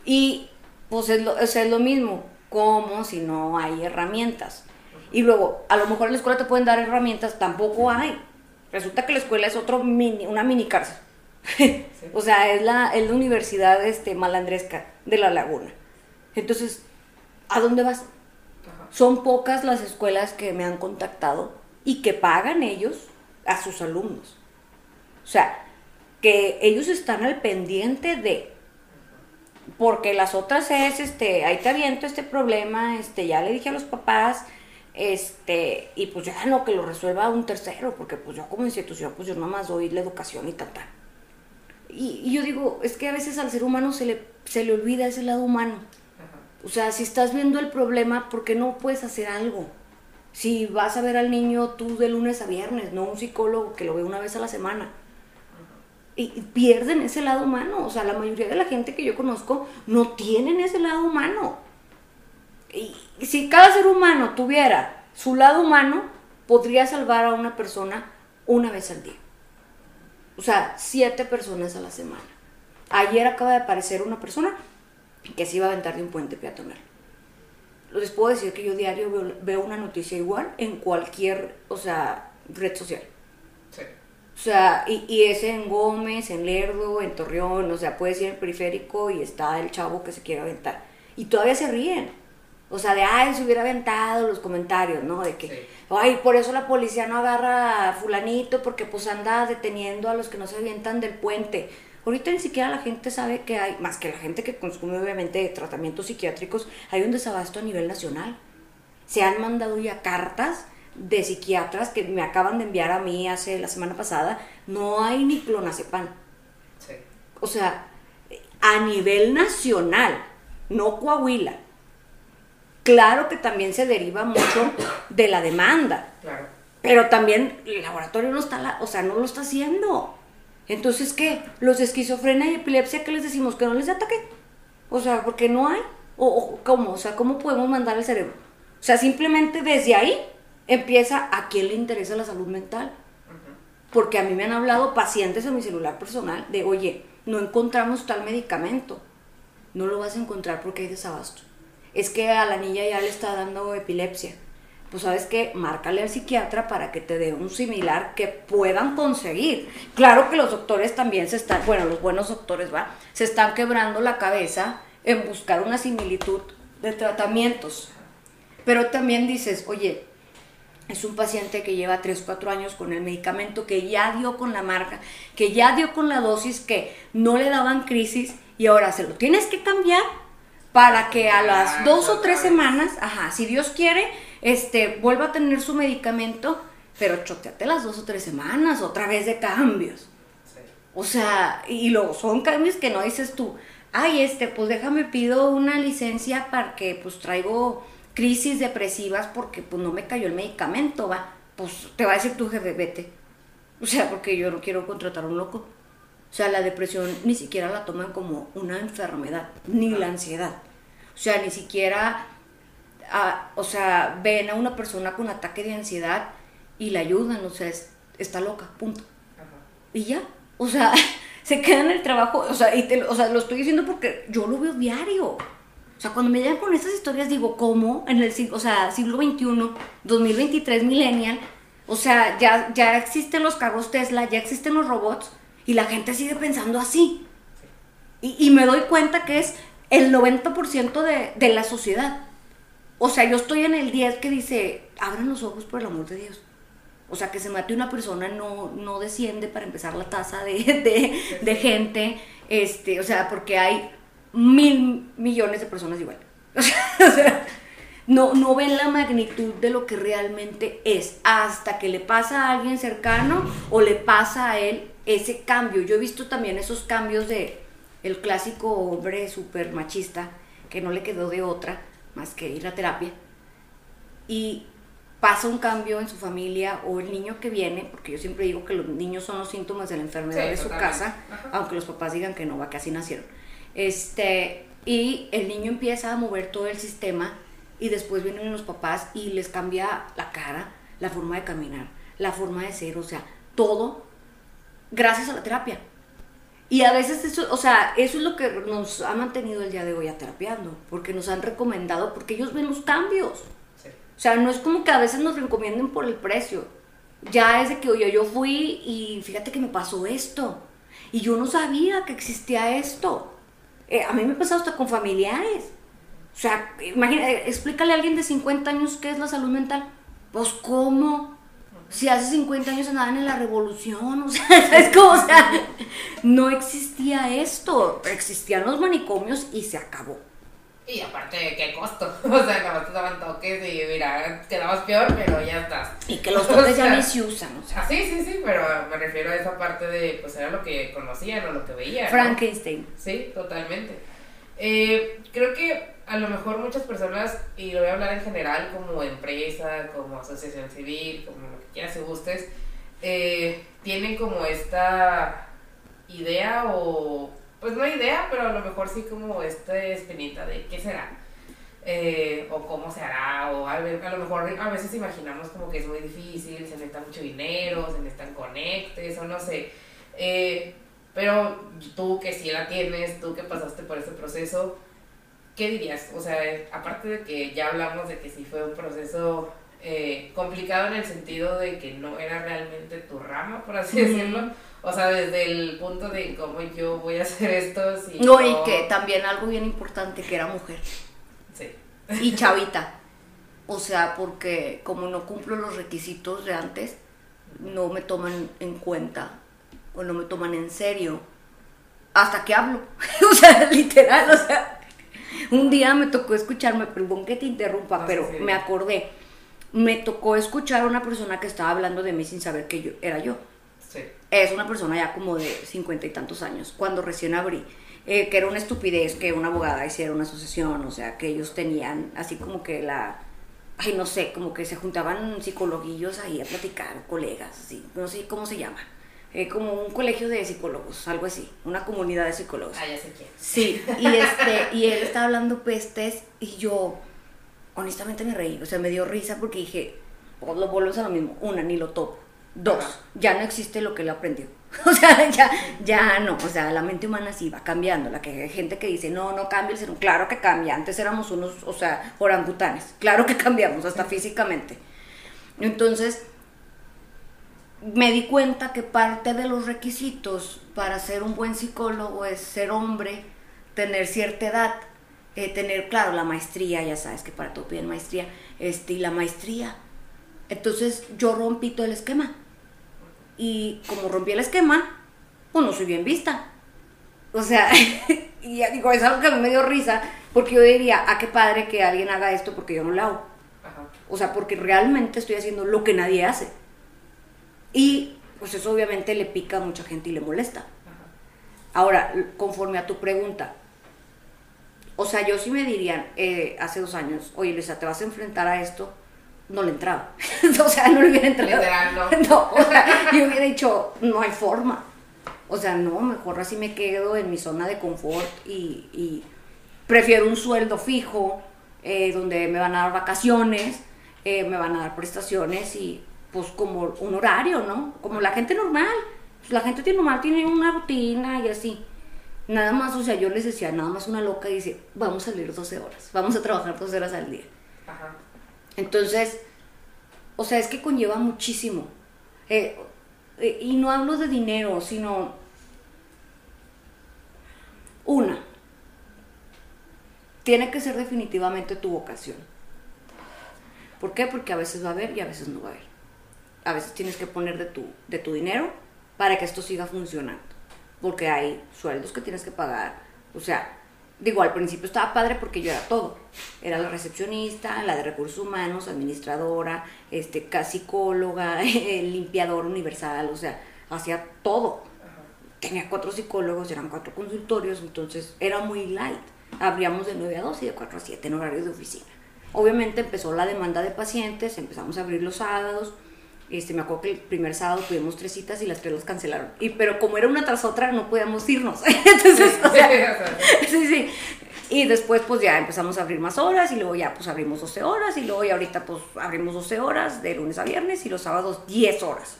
Y pues es lo, es mismo, como si no hay herramientas. Y luego, a lo mejor en la escuela te pueden dar herramientas, tampoco hay. Resulta que la escuela es otro mini, una mini cárcel. o sea, es la, es la universidad este, malandresca de la laguna. Entonces, ¿a dónde vas? Ajá. Son pocas las escuelas que me han contactado y que pagan ellos a sus alumnos. O sea, que ellos están al pendiente de porque las otras es este ahí te aviento este problema este ya le dije a los papás este y pues ya no que lo resuelva un tercero porque pues yo como institución pues yo nomás doy la educación y tal tal y, y yo digo es que a veces al ser humano se le se le olvida ese lado humano. O sea si estás viendo el problema ¿por qué no puedes hacer algo? si vas a ver al niño tú de lunes a viernes no un psicólogo que lo ve una vez a la semana y pierden ese lado humano. O sea, la mayoría de la gente que yo conozco no tienen ese lado humano. Y si cada ser humano tuviera su lado humano, podría salvar a una persona una vez al día. O sea, siete personas a la semana. Ayer acaba de aparecer una persona que se iba a aventar de un puente peatonal. Les puedo decir que yo diario veo, veo una noticia igual en cualquier, o sea, red social. O sea, y, y es en Gómez, en Lerdo, en Torreón, o sea, puedes ir al periférico y está el chavo que se quiere aventar. Y todavía se ríen. O sea, de, ay, se hubiera aventado los comentarios, ¿no? De que, Sí. ay, por eso la policía no agarra a fulanito porque pues anda deteniendo a los que no se avientan del puente. Ahorita ni siquiera la gente sabe que hay, más que la gente que consume obviamente tratamientos psiquiátricos, hay un desabasto a nivel nacional. Se han mandado ya cartas de psiquiatras que me acaban de enviar a mí hace la semana pasada. No hay ni clonazepam. Sí. O sea, a nivel nacional, no Coahuila. Claro que también se deriva mucho de la demanda, Claro. pero también el laboratorio no está, la- o sea, no lo está haciendo. Entonces, ¿qué? Los esquizofrenia y epilepsia, ¿qué les decimos? Que no les ataque. O sea, porque no hay. O, o cómo, o sea, ¿cómo podemos mandar al cerebro? O sea, simplemente desde ahí empieza a quién le interesa la salud mental. Porque a mí me han hablado pacientes en mi celular personal de, oye, no encontramos tal medicamento. No lo vas a encontrar porque hay desabasto. Es que a la niña ya le está dando epilepsia. Pues sabes que márcale al psiquiatra para que te dé un similar que puedan conseguir. Claro que los doctores también se están, bueno, los buenos doctores, va, se están quebrando la cabeza en buscar una similitud de tratamientos. Pero también dices, oye, Es un paciente que lleva 3, 4 años con el medicamento, que ya dio con la marca, que ya dio con la dosis, que no le daban crisis y ahora se lo tienes que cambiar para que a las dos o tres semanas, ajá, si Dios quiere, este, vuelva a tener su medicamento, pero choteate las dos o tres semanas otra vez de cambios. O sea, y luego son cambios que no dices tú, ay, este, pues déjame pido una licencia para que pues traigo crisis depresivas porque pues no me cayó el medicamento, va. Pues te va a decir tu jefe, vete. O sea, porque yo no quiero contratar a un loco. O sea, la depresión ni siquiera la toman como una enfermedad, ni la ansiedad. O sea, ni siquiera, o sea, ven a una persona con ataque de ansiedad y la ayudan, o sea, está loca, punto. Y ya, o sea, se queda en el trabajo, o sea, y o sea, lo estoy diciendo porque yo lo veo diario. O sea, cuando me llegan con estas historias digo, ¿cómo? En el o sea, siglo XXI, 2023, millennial, o sea, ya, ya existen los carros Tesla, ya existen los robots, y la gente sigue pensando así. Y, y me doy cuenta que es el 90% de, de la sociedad. O sea, yo estoy en el 10 que dice, abran los ojos por el amor de Dios. O sea, que se mate una persona no, no desciende para empezar la tasa de, de, de, gente. Este, o sea, porque hay mil millones de personas igual. O sea, no, no ven la magnitud de lo que realmente es hasta que le pasa a alguien cercano o le pasa a él ese cambio. Yo he visto también esos cambios de el clásico hombre súper machista que no le quedó de otra más que ir a terapia y pasa un cambio en su familia o el niño que viene, porque yo siempre digo que los niños son los síntomas de la enfermedad de su casa, aunque los papás digan que no, va, que así nacieron. Este, y el niño empieza a mover todo el sistema y después vienen los papás y les cambia la cara, la forma de caminar, la forma de ser, o sea, todo gracias a la terapia. Y a veces eso, o sea, eso es lo que nos ha mantenido el día de hoy a terapiando, porque nos han recomendado, porque ellos ven los cambios. O sea, no es como que a veces nos recomienden por el precio. Ya es de que, oye, yo fui y fíjate que me pasó esto. Y yo no sabía que existía esto. Eh, a mí me ha pasado hasta con familiares. O sea, imagínate, explícale a alguien de 50 años qué es la salud mental. Pues, ¿cómo? Si hace 50 años andaban en la revolución, o sea, ¿sabes cómo? O sea, no existía esto. Existían los manicomios y se acabó. Y aparte, ¿qué costo? O sea, nada más te daban toques y mira, quedabas peor, pero ya estás. Y que los toques ya ni se usan. O sea. Ah, sí, sí, sí, pero me refiero a esa parte de, pues era lo que conocían o lo que veían. Frankenstein. Sí, totalmente. Eh, creo que a lo mejor muchas personas, y lo voy a hablar en general, como empresa, como asociación civil, como lo que quieras y gustes, eh, tienen como esta idea o pues no idea, pero a lo mejor sí como esta espinita de qué será. Eh, o cómo se hará, o a, lo mejor a veces imaginamos como que es muy difícil, se necesita mucho dinero, se necesitan conectes, o no sé. Eh, pero tú que sí la tienes, tú que pasaste por ese proceso, ¿qué dirías? O sea, aparte de que ya hablamos de que sí fue un proceso eh, complicado en el sentido de que no era realmente tu rama, por así decirlo, o sea, desde el punto de cómo yo voy a hacer esto. Si no, y que también algo bien importante, que era mujer. Sí. Y chavita. O sea, porque como no cumplo los requisitos de antes, no me toman en cuenta o no me toman en serio hasta que hablo. o sea, literal, o sea, un día me tocó escucharme, perdón que te interrumpa, pero me acordé. Me tocó escuchar a una persona que estaba hablando de mí sin saber que yo era yo. Es una persona ya como de cincuenta y tantos años, cuando recién abrí. Eh, que era una estupidez que una abogada hiciera una asociación, o sea, que ellos tenían así como que la, ay, no sé, como que se juntaban psicologuillos ahí a platicar, colegas, así, no sé cómo se llama, eh, como un colegio de psicólogos, algo así, una comunidad de psicólogos. Ah, ya sé quién. Sí, y, este, y él estaba hablando pestes y yo, honestamente me reí, o sea, me dio risa porque dije, pues lo vuelves a lo mismo, una, ni lo topo. Dos, ya no existe lo que él aprendió. O sea, ya, ya no. O sea, la mente humana sí va cambiando. La que hay gente que dice, no, no cambia el ser Claro que cambia. Antes éramos unos, o sea, orangutanes. Claro que cambiamos, hasta físicamente. Entonces, me di cuenta que parte de los requisitos para ser un buen psicólogo es ser hombre, tener cierta edad, eh, tener, claro, la maestría, ya sabes que para todo piden maestría, este, y la maestría Entonces yo rompí todo el esquema. Y como rompí el esquema, pues no soy bien vista. O sea, y ya digo, es algo que a mí me dio risa, porque yo diría, ah, qué padre que alguien haga esto porque yo no lo hago. O sea, porque realmente estoy haciendo lo que nadie hace. Y pues eso obviamente le pica a mucha gente y le molesta. Ahora, conforme a tu pregunta, o sea, yo sí me dirían eh, hace dos años, oye, Luisa, te vas a enfrentar a esto, no le entraba. o sea, no le hubiera entrado. Literal, no. no, o sea, yo hubiera dicho, no hay forma. O sea, no, mejor así me quedo en mi zona de confort y, y prefiero un sueldo fijo, eh, donde me van a dar vacaciones, eh, me van a dar prestaciones y pues como un horario, ¿no? Como la gente normal. Pues, la gente normal tiene una rutina y así. Nada más, o sea, yo les decía, nada más una loca dice, vamos a salir 12 horas, vamos a trabajar 12 horas al día. Ajá. Entonces, o sea, es que conlleva muchísimo. Eh, eh, y no hablo de dinero, sino una, tiene que ser definitivamente tu vocación. ¿Por qué? Porque a veces va a haber y a veces no va a haber. A veces tienes que poner de tu, de tu dinero para que esto siga funcionando. Porque hay sueldos que tienes que pagar. O sea, digo, al principio estaba padre porque yo era todo. Era la recepcionista, la de recursos humanos, administradora, este, psicóloga, limpiador universal, o sea, hacía todo. Tenía cuatro psicólogos, eran cuatro consultorios, entonces era muy light. Abríamos de 9 a 2 y de 4 a 7 en horario de oficina. Obviamente empezó la demanda de pacientes, empezamos a abrir los sábados. Este, me acuerdo que el primer sábado tuvimos tres citas y las tres las cancelaron. Y, pero como era una tras otra, no podíamos irnos. Entonces, o sea, sí, sí. Y después pues ya empezamos a abrir más horas y luego ya pues abrimos 12 horas y luego ya ahorita pues abrimos 12 horas de lunes a viernes y los sábados 10 horas.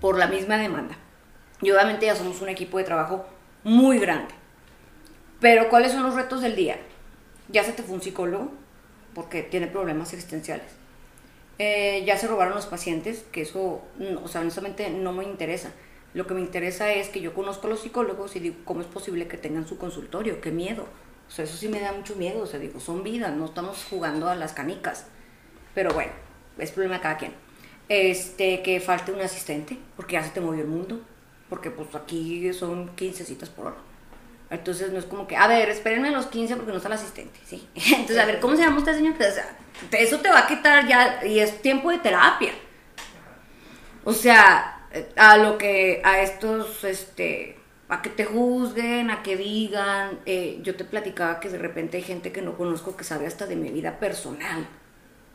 Por la misma demanda. Y obviamente ya somos un equipo de trabajo muy grande. Pero ¿cuáles son los retos del día? Ya se te fue un psicólogo porque tiene problemas existenciales. Eh, ya se robaron los pacientes, que eso, o sea, honestamente no me interesa. Lo que me interesa es que yo conozco a los psicólogos y digo, ¿cómo es posible que tengan su consultorio? ¡Qué miedo! O sea, eso sí me da mucho miedo. O sea, digo, son vidas, no estamos jugando a las canicas. Pero bueno, es problema de cada quien. Este, que falte un asistente, porque ya se te movió el mundo. Porque pues aquí son 15 citas por hora. Entonces no es como que, a ver, espérenme los 15 porque no está el asistente, ¿sí? Entonces, a ver, ¿cómo se llama usted, señor? O sea, eso te va a quitar ya, y es tiempo de terapia. O sea, a lo que, a estos, este, a que te juzguen, a que digan, eh, yo te platicaba que de repente hay gente que no conozco que sabe hasta de mi vida personal.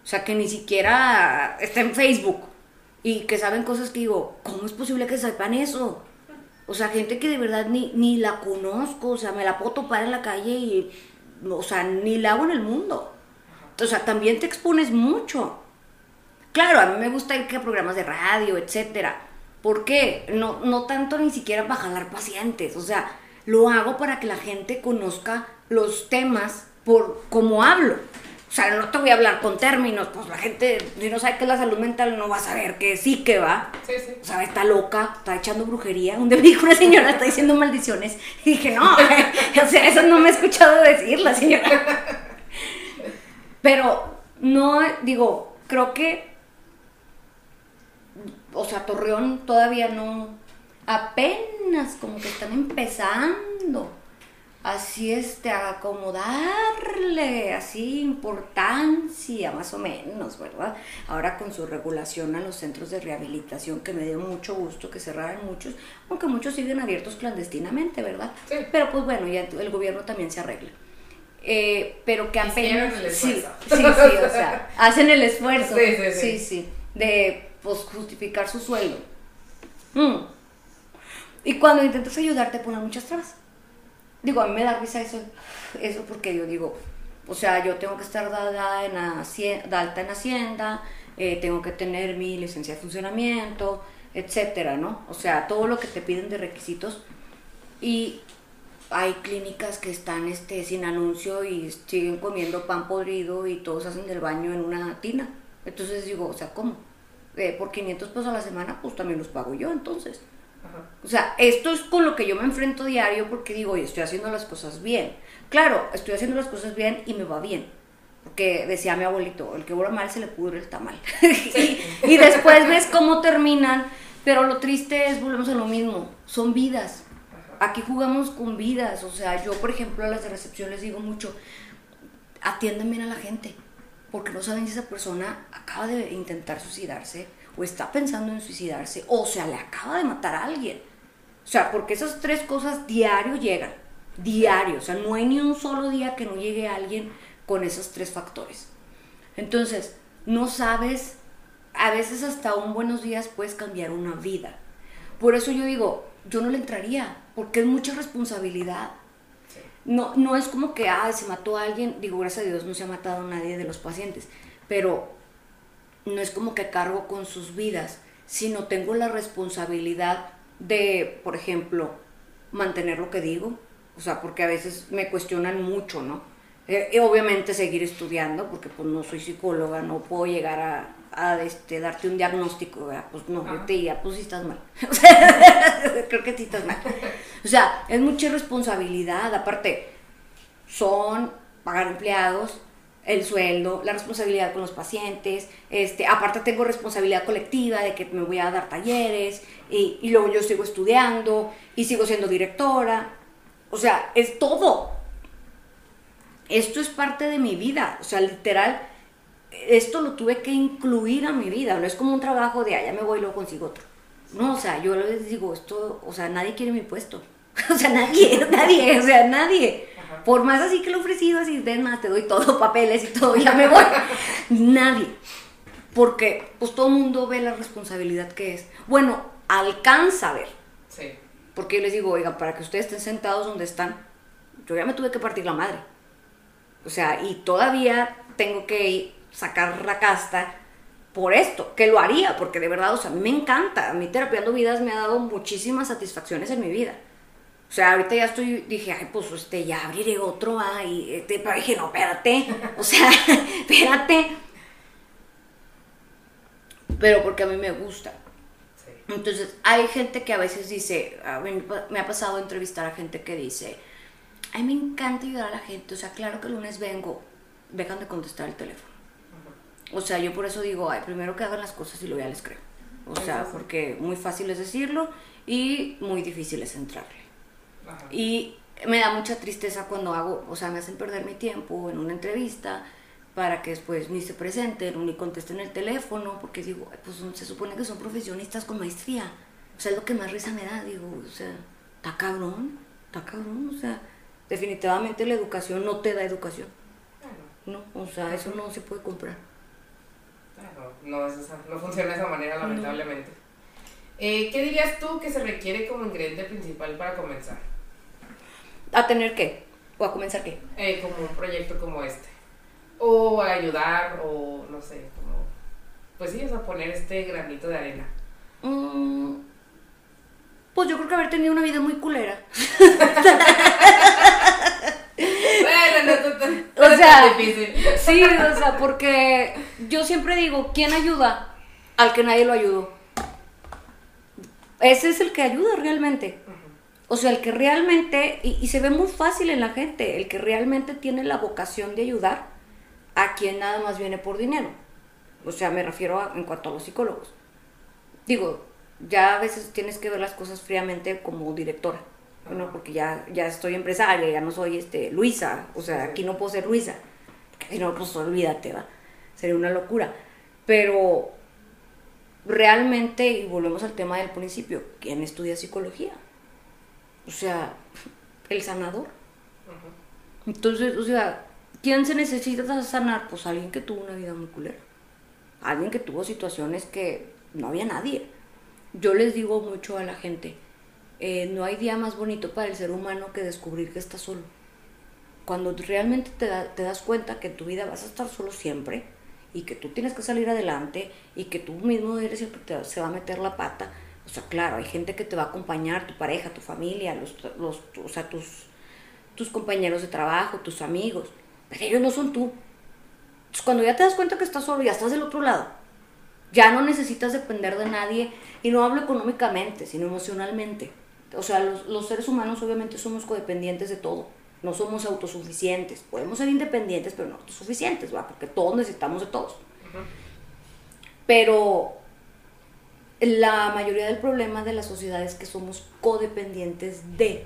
O sea, que ni siquiera está en Facebook y que saben cosas que digo, ¿cómo es posible que sepan eso? O sea, gente que de verdad ni, ni la conozco, o sea, me la puedo topar en la calle y, o sea, ni la hago en el mundo. O sea, también te expones mucho. Claro, a mí me gusta ir a programas de radio, etcétera. ¿Por qué? No, no tanto ni siquiera para jalar pacientes. O sea, lo hago para que la gente conozca los temas por cómo hablo. O sea, no te voy a hablar con términos, pues la gente, si no sabe qué es la salud mental, no va a saber que sí que va. Sí, sí. O sea, está loca, está echando brujería. Un día me dijo una señora, está diciendo maldiciones. Y dije, no, o sea, eso no me he escuchado decir la señora. Pero no, digo, creo que, o sea, Torreón todavía no, apenas como que están empezando así este, acomodarle así importancia, más o menos, ¿verdad? Ahora con su regulación a los centros de rehabilitación, que me dio mucho gusto que cerraran muchos, aunque muchos siguen abiertos clandestinamente, ¿verdad? Sí. Pero pues bueno, ya el gobierno también se arregla. Eh, pero que apenas... el sí, sí, sí, o sea, hacen el esfuerzo. Sí, sí, sí. sí, sí, de pues justificar su sueldo. Mm. Y cuando intentas ayudar te ponen muchas trabas. Digo, a mí me da risa eso, eso porque yo digo, o sea, yo tengo que estar dada en haci- de alta en Hacienda, eh, tengo que tener mi licencia de funcionamiento, etcétera, ¿no? O sea, todo lo que te piden de requisitos. Y hay clínicas que están este, sin anuncio y siguen comiendo pan podrido y todos hacen del baño en una tina. Entonces digo, o sea, ¿cómo? Eh, por 500 pesos a la semana, pues también los pago yo, entonces. Ajá. O sea, esto es con lo que yo me enfrento diario porque digo, oye, estoy haciendo las cosas bien. Claro, estoy haciendo las cosas bien y me va bien. Porque decía mi abuelito, el que obra mal se le pudre el tamal. y, y después ves cómo terminan, pero lo triste es, volvemos a lo mismo, son vidas. Aquí jugamos con vidas, o sea, yo por ejemplo a las de recepción les digo mucho, atiendan bien a la gente, porque no saben si esa persona acaba de intentar suicidarse, o está pensando en suicidarse, o sea, le acaba de matar a alguien. O sea, porque esas tres cosas diario llegan, diario, o sea, no hay ni un solo día que no llegue alguien con esos tres factores. Entonces, no sabes, a veces hasta un buenos días puedes cambiar una vida. Por eso yo digo, yo no le entraría, porque es mucha responsabilidad. No, no es como que, ah, se mató a alguien, digo, gracias a Dios no se ha matado nadie de los pacientes, pero no es como que cargo con sus vidas, sino tengo la responsabilidad de, por ejemplo, mantener lo que digo, o sea, porque a veces me cuestionan mucho, ¿no? Eh, obviamente seguir estudiando, porque pues no soy psicóloga, no puedo llegar a, a este, darte un diagnóstico, pues no, yo te diría, pues sí estás mal. creo que sí estás mal. O sea, es mucha responsabilidad, aparte, son pagar empleados, el sueldo, la responsabilidad con los pacientes, este, aparte tengo responsabilidad colectiva de que me voy a dar talleres y, luego yo sigo estudiando y sigo siendo directora, o sea, es todo. Esto es parte de mi vida, o sea, literal, esto lo tuve que incluir a mi vida, no es como un trabajo de allá me voy y luego consigo otro. No, o sea, yo les digo, esto, o sea, nadie quiere mi puesto. o sea, nadie, nadie, o sea, nadie. Por más así que lo he ofrecido, así, den más, te doy todo, papeles y todo, ya me voy. nadie. Porque, pues todo el mundo ve la responsabilidad que es. Bueno, alcanza a ver. Sí. Porque yo les digo, oiga, para que ustedes estén sentados donde están, yo ya me tuve que partir la madre. O sea, y todavía tengo que sacar la casta por esto, que lo haría, porque de verdad, o sea, a mí me encanta. A mí Terapiando Vidas me ha dado muchísimas satisfacciones en mi vida. O sea, ahorita ya estoy, dije, ay, pues este, ya abriré otro, ay, este, pero dije, no, espérate, o sea, espérate. Pero porque a mí me gusta. Entonces, hay gente que a veces dice, a mí me ha pasado entrevistar a gente que dice, a mí me encanta ayudar a la gente, o sea, claro que el lunes vengo, dejan de contestar el teléfono. O sea, yo por eso digo, ay, primero que hagan las cosas y luego ya les creo. O sea, porque muy fácil es decirlo y muy difícil es entrarle. Y me da mucha tristeza cuando hago, o sea, me hacen perder mi tiempo en una entrevista para que después ni se presenten ni contesten el teléfono, porque digo, pues se supone que son profesionistas con maestría. O sea, es lo que más risa me da, digo, o sea, está cabrón, está cabrón, o sea, definitivamente la educación no te da educación. No, o sea, eso no se puede comprar no, no funciona de esa manera, lamentablemente. Eh, ¿Qué dirías tú que se requiere como ingrediente principal para comenzar? ¿A tener qué? ¿O a comenzar qué? Eh, como un proyecto como este. O a ayudar, o no sé, como. Pues sí, o poner este granito de arena. Mm, pues yo creo que haber tenido una vida muy culera. o sea, sí, o sea, porque yo siempre digo, ¿quién ayuda? Al que nadie lo ayudó. Ese es el que ayuda realmente. O sea, el que realmente, y, se ve muy fácil en la gente, el que realmente tiene la vocación de ayudar a quien nada más viene por dinero. O sea, me refiero en cuanto a los psicólogos. Digo, ya a veces tienes que ver las cosas fríamente como directora. Bueno, porque ya, ya estoy empresaria, ya no soy este, Luisa, o sea, aquí no puedo ser Luisa, si no, pues olvídate, va, sería una locura. Pero realmente, y volvemos al tema del principio, ¿quién estudia psicología? O sea, el sanador. Entonces, o sea, ¿quién se necesita sanar? Pues alguien que tuvo una vida muy culera. Alguien que tuvo situaciones que no había nadie. Yo les digo mucho a la gente, eh, no hay día más bonito para el ser humano que descubrir que está solo. Cuando realmente te, te, das cuenta que en tu vida vas a estar solo siempre y que tú tienes que salir adelante y que tú mismo eres el que se va a meter la pata. O sea, claro, hay gente que te va a acompañar, tu pareja, tu familia, los, los, o sea, tus, tus compañeros de trabajo, tus amigos, pero ellos no son tú. Entonces, cuando ya te das cuenta que estás solo, ya estás del otro lado. Ya no necesitas depender de nadie, y no hablo económicamente, sino emocionalmente. O sea, los, seres humanos obviamente somos codependientes de todo. no somos autosuficientes. Podemos ser independientes, pero no autosuficientes, ¿va? Porque todos necesitamos de todos. Pero la mayoría del problema de la sociedad es que somos codependientes de.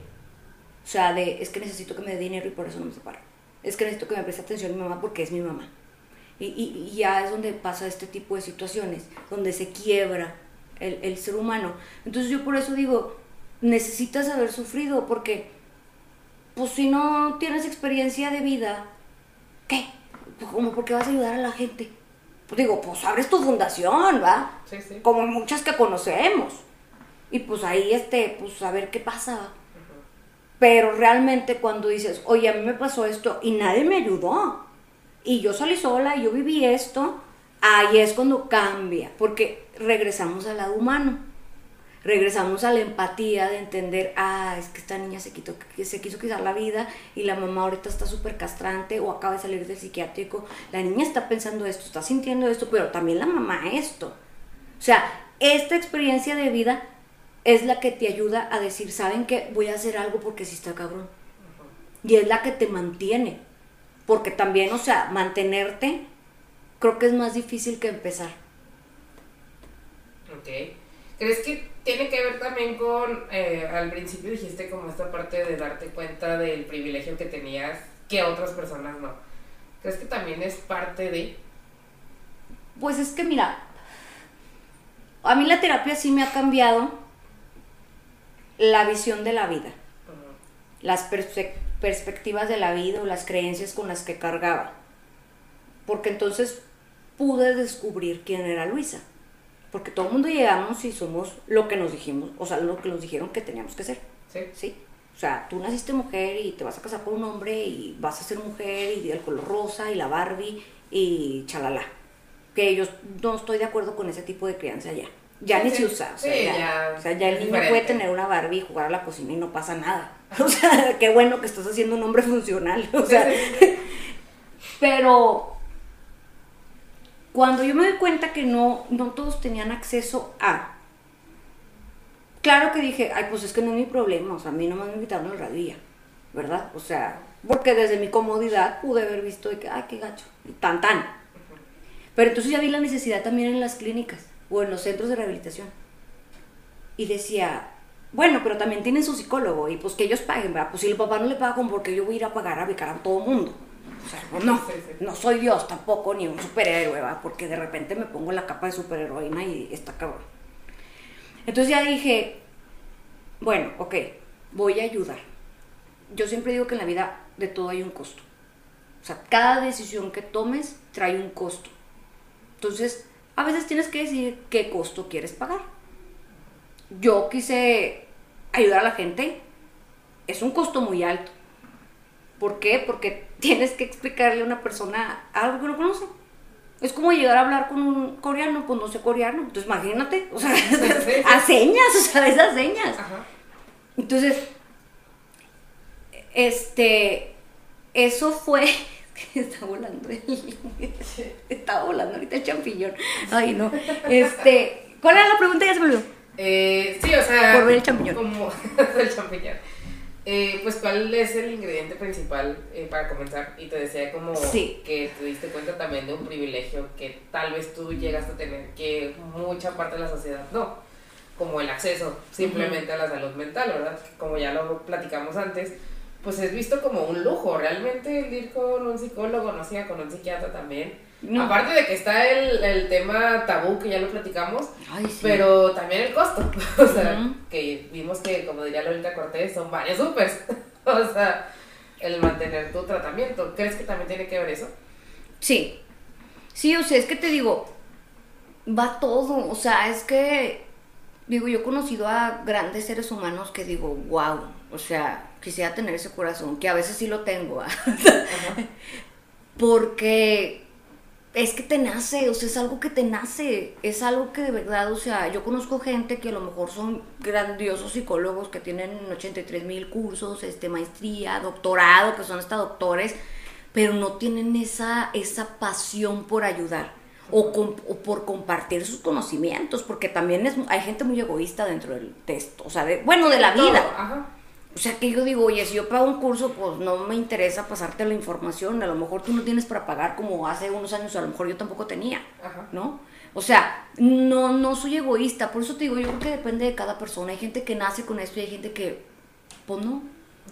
O sea, de, es que necesito que me dé dinero y por eso no me separo. Es que necesito que me preste atención mi mamá porque es mi mamá. Y, y, ya es donde pasa este tipo de situaciones, donde se quiebra el, el ser humano. Entonces yo por eso digo, necesitas haber sufrido, porque pues si no tienes experiencia de vida, ¿qué? Pues, ¿Cómo por qué vas a ayudar a la gente? Pues digo, pues abres tu fundación, ¿va? Sí, sí. Como muchas que conocemos. Y pues ahí, este, pues a ver qué pasa. Pero realmente cuando dices, oye, a mí me pasó esto y nadie me ayudó, y yo salí sola y yo viví esto, ahí es cuando cambia, porque regresamos al lado humano regresamos a la empatía de entender, ah, es que esta niña se, quitó, se quiso quitar la vida y la mamá ahorita está súper castrante o acaba de salir del psiquiátrico. La niña está pensando esto, está sintiendo esto, pero también la mamá esto. O sea, esta experiencia de vida es la que te ayuda a decir, ¿saben qué? Voy a hacer algo porque sí está cabrón. Y es la que te mantiene. Porque también, o sea, mantenerte creo que es más difícil que empezar. Ok. ¿Crees que tiene que ver también con, eh, al principio dijiste como esta parte de darte cuenta del privilegio que tenías que otras personas no? ¿Crees que también es parte de...? Pues es que mira, a mí la terapia sí me ha cambiado la visión de la vida, las perspectivas de la vida o las creencias con las que cargaba. Porque entonces pude descubrir quién era Luisa. Porque todo el mundo llegamos y somos lo que nos dijimos, o sea, lo que nos dijeron que teníamos que ser. Sí. Sí. O sea, tú naciste mujer y te vas a casar con un hombre y vas a ser mujer y el color rosa y la Barbie y chalala. Que yo no estoy de acuerdo con ese tipo de crianza ya. Ya ni se usa. O sea, ya, o sea, ya el niño puede tener una Barbie y jugar a la cocina y no pasa nada. O sea, qué bueno que estás haciendo un hombre funcional. O sea, pero cuando yo me doy cuenta que no, no todos tenían acceso a, claro que dije, ay, pues es que no es mi problema, o sea, a mí nomás me invitaron al radio ¿verdad? O sea, porque desde mi comodidad pude haber visto de que, ay, qué gacho, y tan, tan. Pero entonces ya vi la necesidad también en las clínicas o en los centros de rehabilitación. Y decía, bueno, pero también tienen su psicólogo y pues que ellos paguen, ¿verdad? Pues si el papá no le paga, ¿por qué yo voy a ir a pagar a becar a todo mundo? No, no soy Dios tampoco, ni un superhéroe, porque de repente me pongo la capa de superheroína y está cabrón. Entonces ya dije, bueno, ok, voy a ayudar. Yo siempre digo que en la vida de todo hay un costo. O sea, cada decisión que tomes trae un costo. Entonces, a veces tienes que decir qué costo quieres pagar. Yo quise ayudar a la gente. Es un costo muy alto. ¿Por qué? Porque tienes que explicarle a una persona algo que no conoce. Es como llegar a hablar con un coreano, pues no sé coreano. Entonces imagínate, o sea, a señas, o sea, esas señas. Entonces, este, eso fue, está volando, está volando ahorita el champiñón. Ay, no. Este, ¿cuál era la pregunta? Ya se me olvidó. Eh, sí, o sea, por ver el champiñón. Como el champiñón. Eh, pues, ¿cuál es el ingrediente principal eh, para comenzar? Y te decía como que te diste cuenta también de un privilegio que tal vez tú llegaste a tener, que mucha parte de la sociedad no, como el acceso simplemente a la salud mental, ¿verdad? Como ya lo platicamos antes, pues es visto como un lujo, realmente el ir con un psicólogo, no sea con un psiquiatra también Aparte de que está el, el, tema tabú, que ya lo platicamos, pero también el costo. o sea, que vimos que, como diría Lolita Cortés, son varios supers. o sea, el mantener tu tratamiento. ¿Crees que también tiene que ver eso? Sí. Sí, o sea, es que te digo, va todo. O sea, es que, digo, yo he conocido a grandes seres humanos que digo, wow. O sea, quisiera tener ese corazón, que a veces sí lo tengo. Porque es que te nace, o sea, es algo que te nace, es algo que de verdad, o sea, yo conozco gente que a lo mejor son grandiosos psicólogos que tienen 83 mil cursos, este, maestría, doctorado, que son hasta doctores, pero no tienen esa, esa pasión por ayudar o, por compartir sus conocimientos, porque también es, hay gente muy egoísta dentro del texto, o sea, de, bueno, de la vida. O sea, que yo digo, oye, si yo pago un curso, pues no me interesa pasarte la información. A lo mejor tú no tienes para pagar como hace unos años, a lo mejor yo tampoco tenía, ¿no? O sea, no, no soy egoísta. Por eso te digo, yo creo que depende de cada persona. Hay gente que nace con esto y hay gente que, pues no.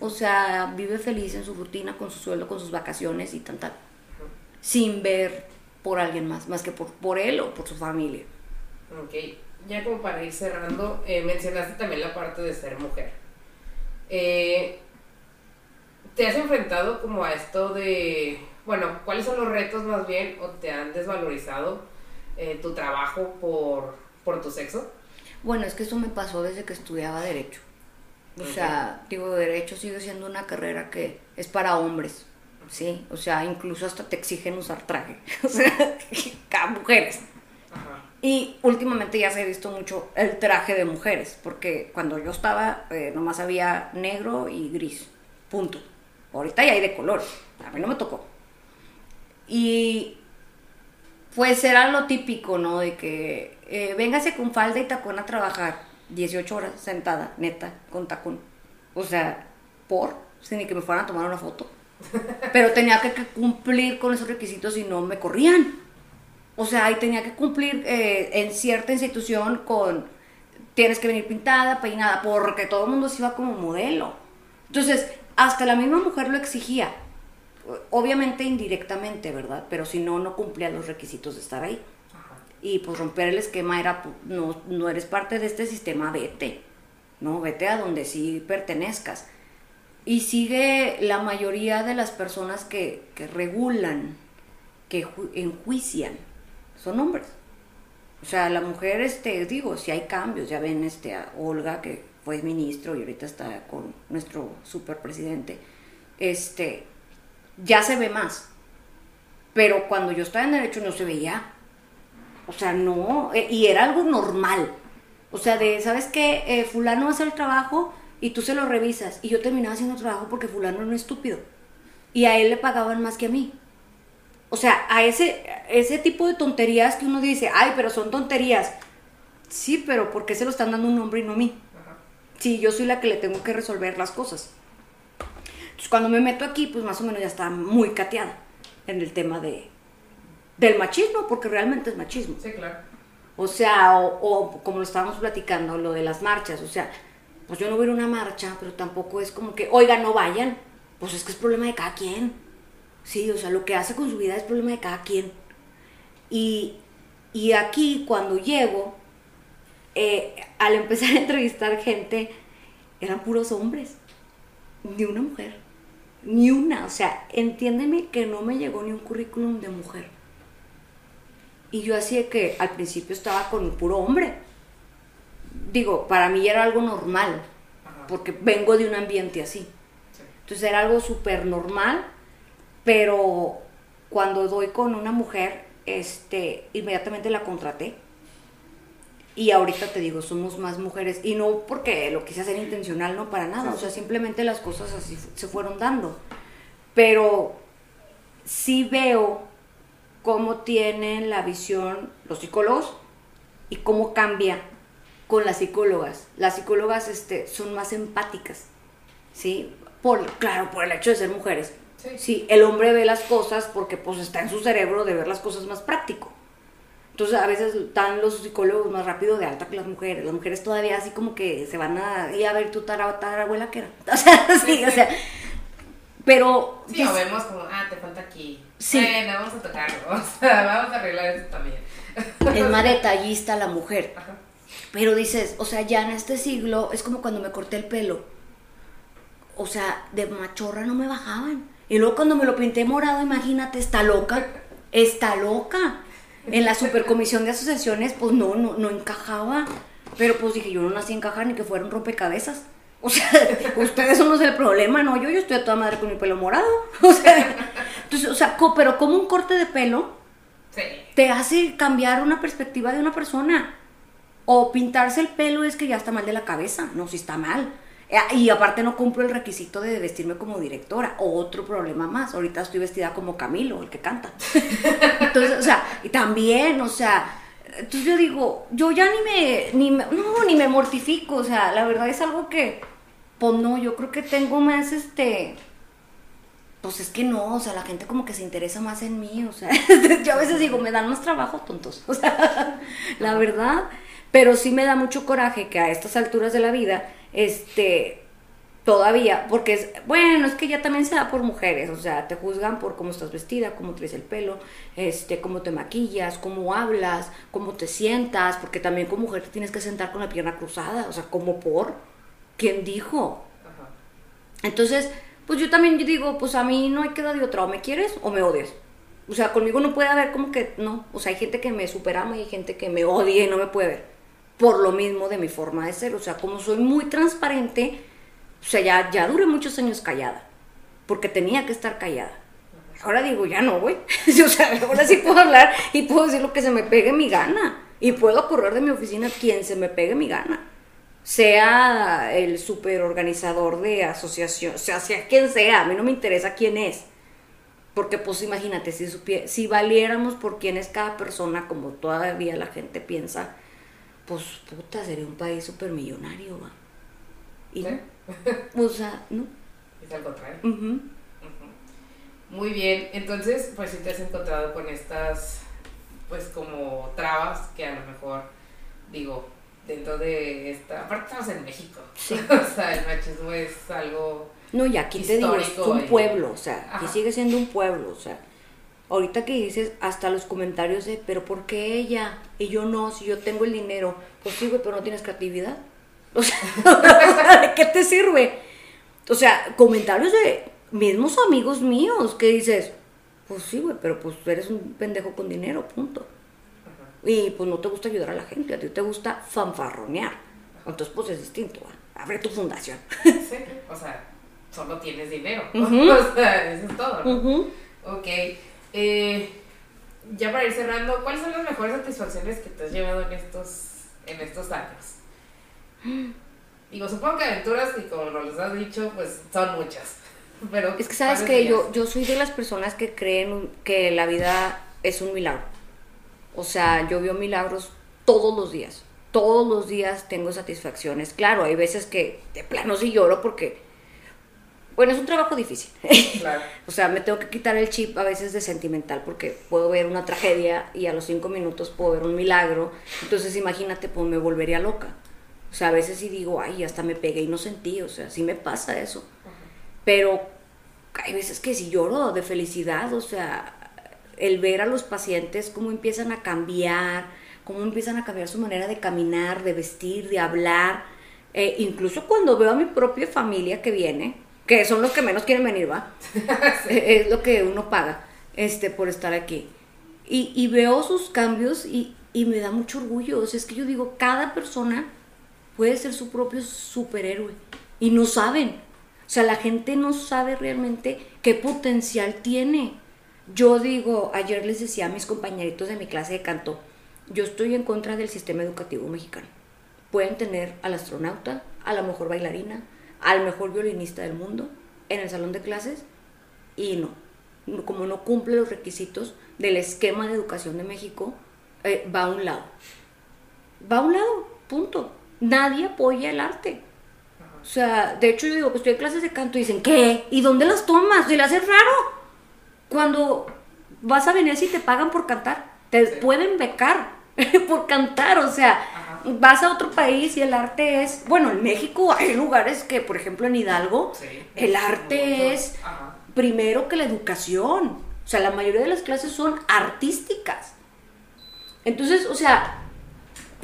O sea, vive feliz en su rutina, con su sueldo, con sus vacaciones y tal, tal. Sin ver por alguien más, más que por, por él o por su familia. Ok, ya como para ir cerrando, eh, mencionaste también la parte de ser mujer. Eh, ¿Te has enfrentado como a esto de, bueno, cuáles son los retos más bien o te han desvalorizado eh, tu trabajo por, por tu sexo? Bueno, es que eso me pasó desde que estudiaba Derecho. O sea, digo, Derecho sigue siendo una carrera que es para hombres, ¿sí? O sea, incluso hasta te exigen usar traje. O sea, mujeres. Y últimamente ya se ha visto mucho el traje de mujeres, porque cuando yo estaba eh, nomás había negro y gris, punto. Ahorita ya hay de color, a mí no me tocó. Y pues era lo típico, ¿no? De que eh, véngase con falda y tacón a trabajar 18 horas sentada, neta, con tacón. O sea, por, sin que me fueran a tomar una foto. Pero tenía que cumplir con esos requisitos y no me corrían. O sea, ahí tenía que cumplir eh, en cierta institución con, tienes que venir pintada, peinada, porque todo el mundo se iba como modelo. Entonces, hasta la misma mujer lo exigía. Obviamente indirectamente, ¿verdad? Pero si no, no cumplía los requisitos de estar ahí. Y pues romper el esquema era, pues, no, no eres parte de este sistema, vete. ¿No? Vete a donde sí pertenezcas. Y sigue la mayoría de las personas que, que regulan, que enjuician son hombres. O sea, la mujer, este, digo, si hay cambios, ya ven este, a Olga, que fue ministro y ahorita está con nuestro superpresidente, este, ya se ve más. Pero cuando yo estaba en derecho no se veía. O sea, no, eh, y era algo normal. O sea, de, ¿sabes qué? Eh, fulano hace el trabajo y tú se lo revisas. Y yo terminaba haciendo el trabajo porque fulano no es estúpido. Y a él le pagaban más que a mí. O sea, a ese, ese tipo de tonterías que uno dice, ay, pero son tonterías. Sí, pero ¿por qué se lo están dando un hombre y no a mí? Sí, yo soy la que le tengo que resolver las cosas. Entonces, cuando me meto aquí, pues más o menos ya está muy cateada en el tema de, del machismo, porque realmente es machismo. Sí, claro. O sea, o, o, como lo estábamos platicando, lo de las marchas, o sea, pues yo no voy a ir a una marcha, pero tampoco es como que, oiga, no vayan. Pues es que es problema de cada quien. Sí, o sea, lo que hace con su vida es problema de cada quien. Y, aquí, cuando llego, eh, al empezar a entrevistar gente, eran puros hombres, ni una mujer, ni una. O sea, entiéndeme que no me llegó ni un currículum de mujer. Y yo así que al principio estaba con un puro hombre. Digo, para mí era algo normal, porque vengo de un ambiente así. Entonces era algo súper normal pero cuando doy con una mujer, este, inmediatamente la contraté. Y ahorita te digo, somos más mujeres. Y no porque lo quise hacer intencional, no para nada. O sea, simplemente las cosas así se fueron dando. Pero sí veo cómo tienen la visión los psicólogos y cómo cambia con las psicólogas. Las psicólogas este, son más empáticas, ¿sí? Por, claro, por el hecho de ser mujeres Sí. el hombre ve las cosas porque pues está en su cerebro de ver las cosas más práctico. Entonces a veces están los psicólogos más rápido de alta que las mujeres. Las mujeres todavía así como que se van a ir a ver tu abuela que era. O sea, sí, o sea. Pero. Sí, o vemos como, ah, te falta aquí. Sí. Bueno, vamos a tocarlo. O sea, vamos a arreglar eso también. Es más detallista la mujer. Pero dices, o sea, ya en este siglo es como cuando me corté el pelo. O sea, de machorra no me bajaban. Y luego cuando me lo pinté morado, imagínate, está loca, está loca. En la supercomisión de asociaciones, pues no, no, no encajaba. Pero pues dije, yo no nací encajar ni que fuera un rompecabezas. O sea, ustedes son los del problema, no, yo, yo estoy a toda madre con mi pelo morado. O sea, entonces, o sea, pero como un corte de pelo te hace cambiar una perspectiva de una persona. O pintarse el pelo es que ya está mal de la cabeza, no, si está mal. Eh, y aparte no cumplo el requisito de vestirme como directora. Otro problema más. Ahorita estoy vestida como Camilo, el que canta. Entonces, o sea, y también, o sea, entonces yo digo, yo ya ni me, ni no, ni me mortifico. O sea, la verdad es algo que, Pues no, yo creo que tengo más este. Pues es que no, o sea, la gente como que se interesa más en mí, o sea, yo a veces digo, me dan más trabajo, tontos, o sea, la verdad, pero sí me da mucho coraje que a estas alturas de la vida, este, todavía, porque es, bueno, es que ya también se da por mujeres, o sea, te juzgan por cómo estás vestida, cómo traes el pelo, este, cómo te maquillas, cómo hablas, cómo te sientas, porque también como mujer te tienes que sentar con la pierna cruzada, o sea, como por, ¿quién dijo? Entonces, pues yo también digo, pues a mí no hay que dar de otra, o me quieres o me odias. O sea, conmigo no puede haber como que, no, o sea, hay gente que me superama y hay gente que me odia y no me puede ver. Por lo mismo de mi forma de ser, o sea, como soy muy transparente, o sea, ya, ya duré muchos años callada, porque tenía que estar callada. Ahora digo, ya no, güey. o sea, ahora sí puedo hablar y puedo decir lo que se me pegue mi gana. Y puedo correr de mi oficina quien se me pegue mi gana sea el super organizador de asociación, o sea, sea quien sea, a mí no me interesa quién es. Porque pues imagínate, si, si valiéramos por quién es cada persona, como todavía la gente piensa, pues puta, sería un país súper millonario, ¿va? Y o sea, ¿no? Es al contrario. Muy bien, entonces, pues si te has encontrado con estas, pues como trabas que a lo mejor, digo, dentro de esta. Aparte, estamos en México. Sí. o sea, el machismo es algo. No, y aquí te digo, es un pueblo, o sea, aquí sigue siendo un pueblo, o sea. Ahorita que dices, hasta los comentarios de, pero ¿por qué ella? Y yo no, si yo tengo el dinero. Pues sí, güey, pero no tienes creatividad. O sea, ¿de qué te sirve? O sea, comentarios de mismos amigos míos que dices, pues sí, güey, pero pues eres un pendejo con dinero, punto y pues no te gusta ayudar a la gente, a ti te gusta fanfarronear. Entonces, pues es distinto. Abre tu fundación. Sí, o sea, solo tienes dinero. o sea, eso es todo, ¿no? Ok. Eh, ya para ir cerrando, ¿cuáles son las mejores satisfacciones que te has llevado en estos, en estos años? Digo, supongo que aventuras, y como les has dicho, pues son muchas. Pero, es que sabes que yo, yo soy de las personas que creen que la vida es un milagro. O sea, yo veo milagros todos los días. Todos los días tengo satisfacciones. Claro, hay veces que de plano sí lloro porque, bueno, es un trabajo difícil. Claro. o sea, me tengo que quitar el chip a veces de sentimental porque puedo ver una tragedia y a los cinco minutos puedo ver un milagro. Entonces, imagínate, pues me volvería loca. O sea, a veces sí digo, ay, hasta me pegué y no sentí. O sea, sí me pasa eso. Pero hay veces que sí lloro de felicidad. O sea, el ver a los pacientes cómo empiezan a cambiar, cómo empiezan a cambiar su manera de caminar, de vestir, de hablar. Eh, incluso cuando veo a mi propia familia que viene, que son los que menos quieren venir, ¿va? Eh, es lo que uno paga este, por estar aquí. Y, veo sus cambios y, y, me da mucho orgullo. O sea, es que yo digo, cada persona puede ser su propio superhéroe. Y no saben. O sea, la gente no sabe realmente qué potencial tiene. Yo digo, ayer les decía a mis compañeritos de mi clase de canto, yo estoy en contra del sistema educativo mexicano. Pueden tener al astronauta, a la mejor bailarina, al mejor violinista del mundo en el salón de clases y no. Como no cumple los requisitos del esquema de educación de México, eh, va a un lado. Va a un lado, punto. Nadie apoya el arte. O sea, de hecho yo digo que estoy en clases de canto y dicen, ¿qué? ¿Y dónde las tomas? ¿Se le hace raro? Cuando vas a Venecia y te pagan por cantar, te pueden becar por cantar, o sea, vas a otro país y el arte es, bueno, en México hay lugares que, por ejemplo, en Hidalgo, el arte es primero que la educación, o sea, la mayoría de las clases son artísticas. Entonces, o sea,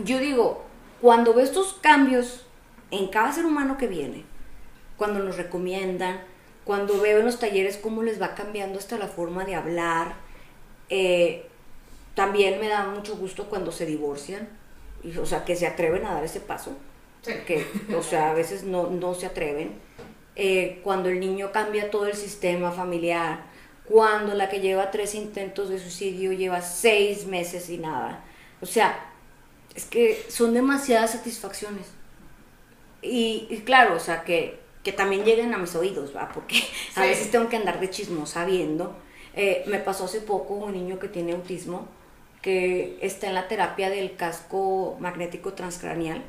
yo digo, cuando veo estos cambios en cada ser humano que viene, cuando nos recomiendan, cuando veo en los talleres cómo les va cambiando hasta la forma de hablar, eh, también me da mucho gusto cuando se divorcian, y, o sea, que se atreven a dar ese paso, que, o sea, a veces no, no se atreven. Eh, cuando el niño cambia todo el sistema familiar, cuando la que lleva tres intentos de suicidio lleva seis meses y nada. O sea, es que son demasiadas satisfacciones. Y, y claro, o sea, que que también lleguen a mis oídos, ¿va? Porque a veces tengo que andar de chismosa viendo. Eh, me pasó hace poco un niño que tiene autismo, que está en la terapia del casco magnético transcranial,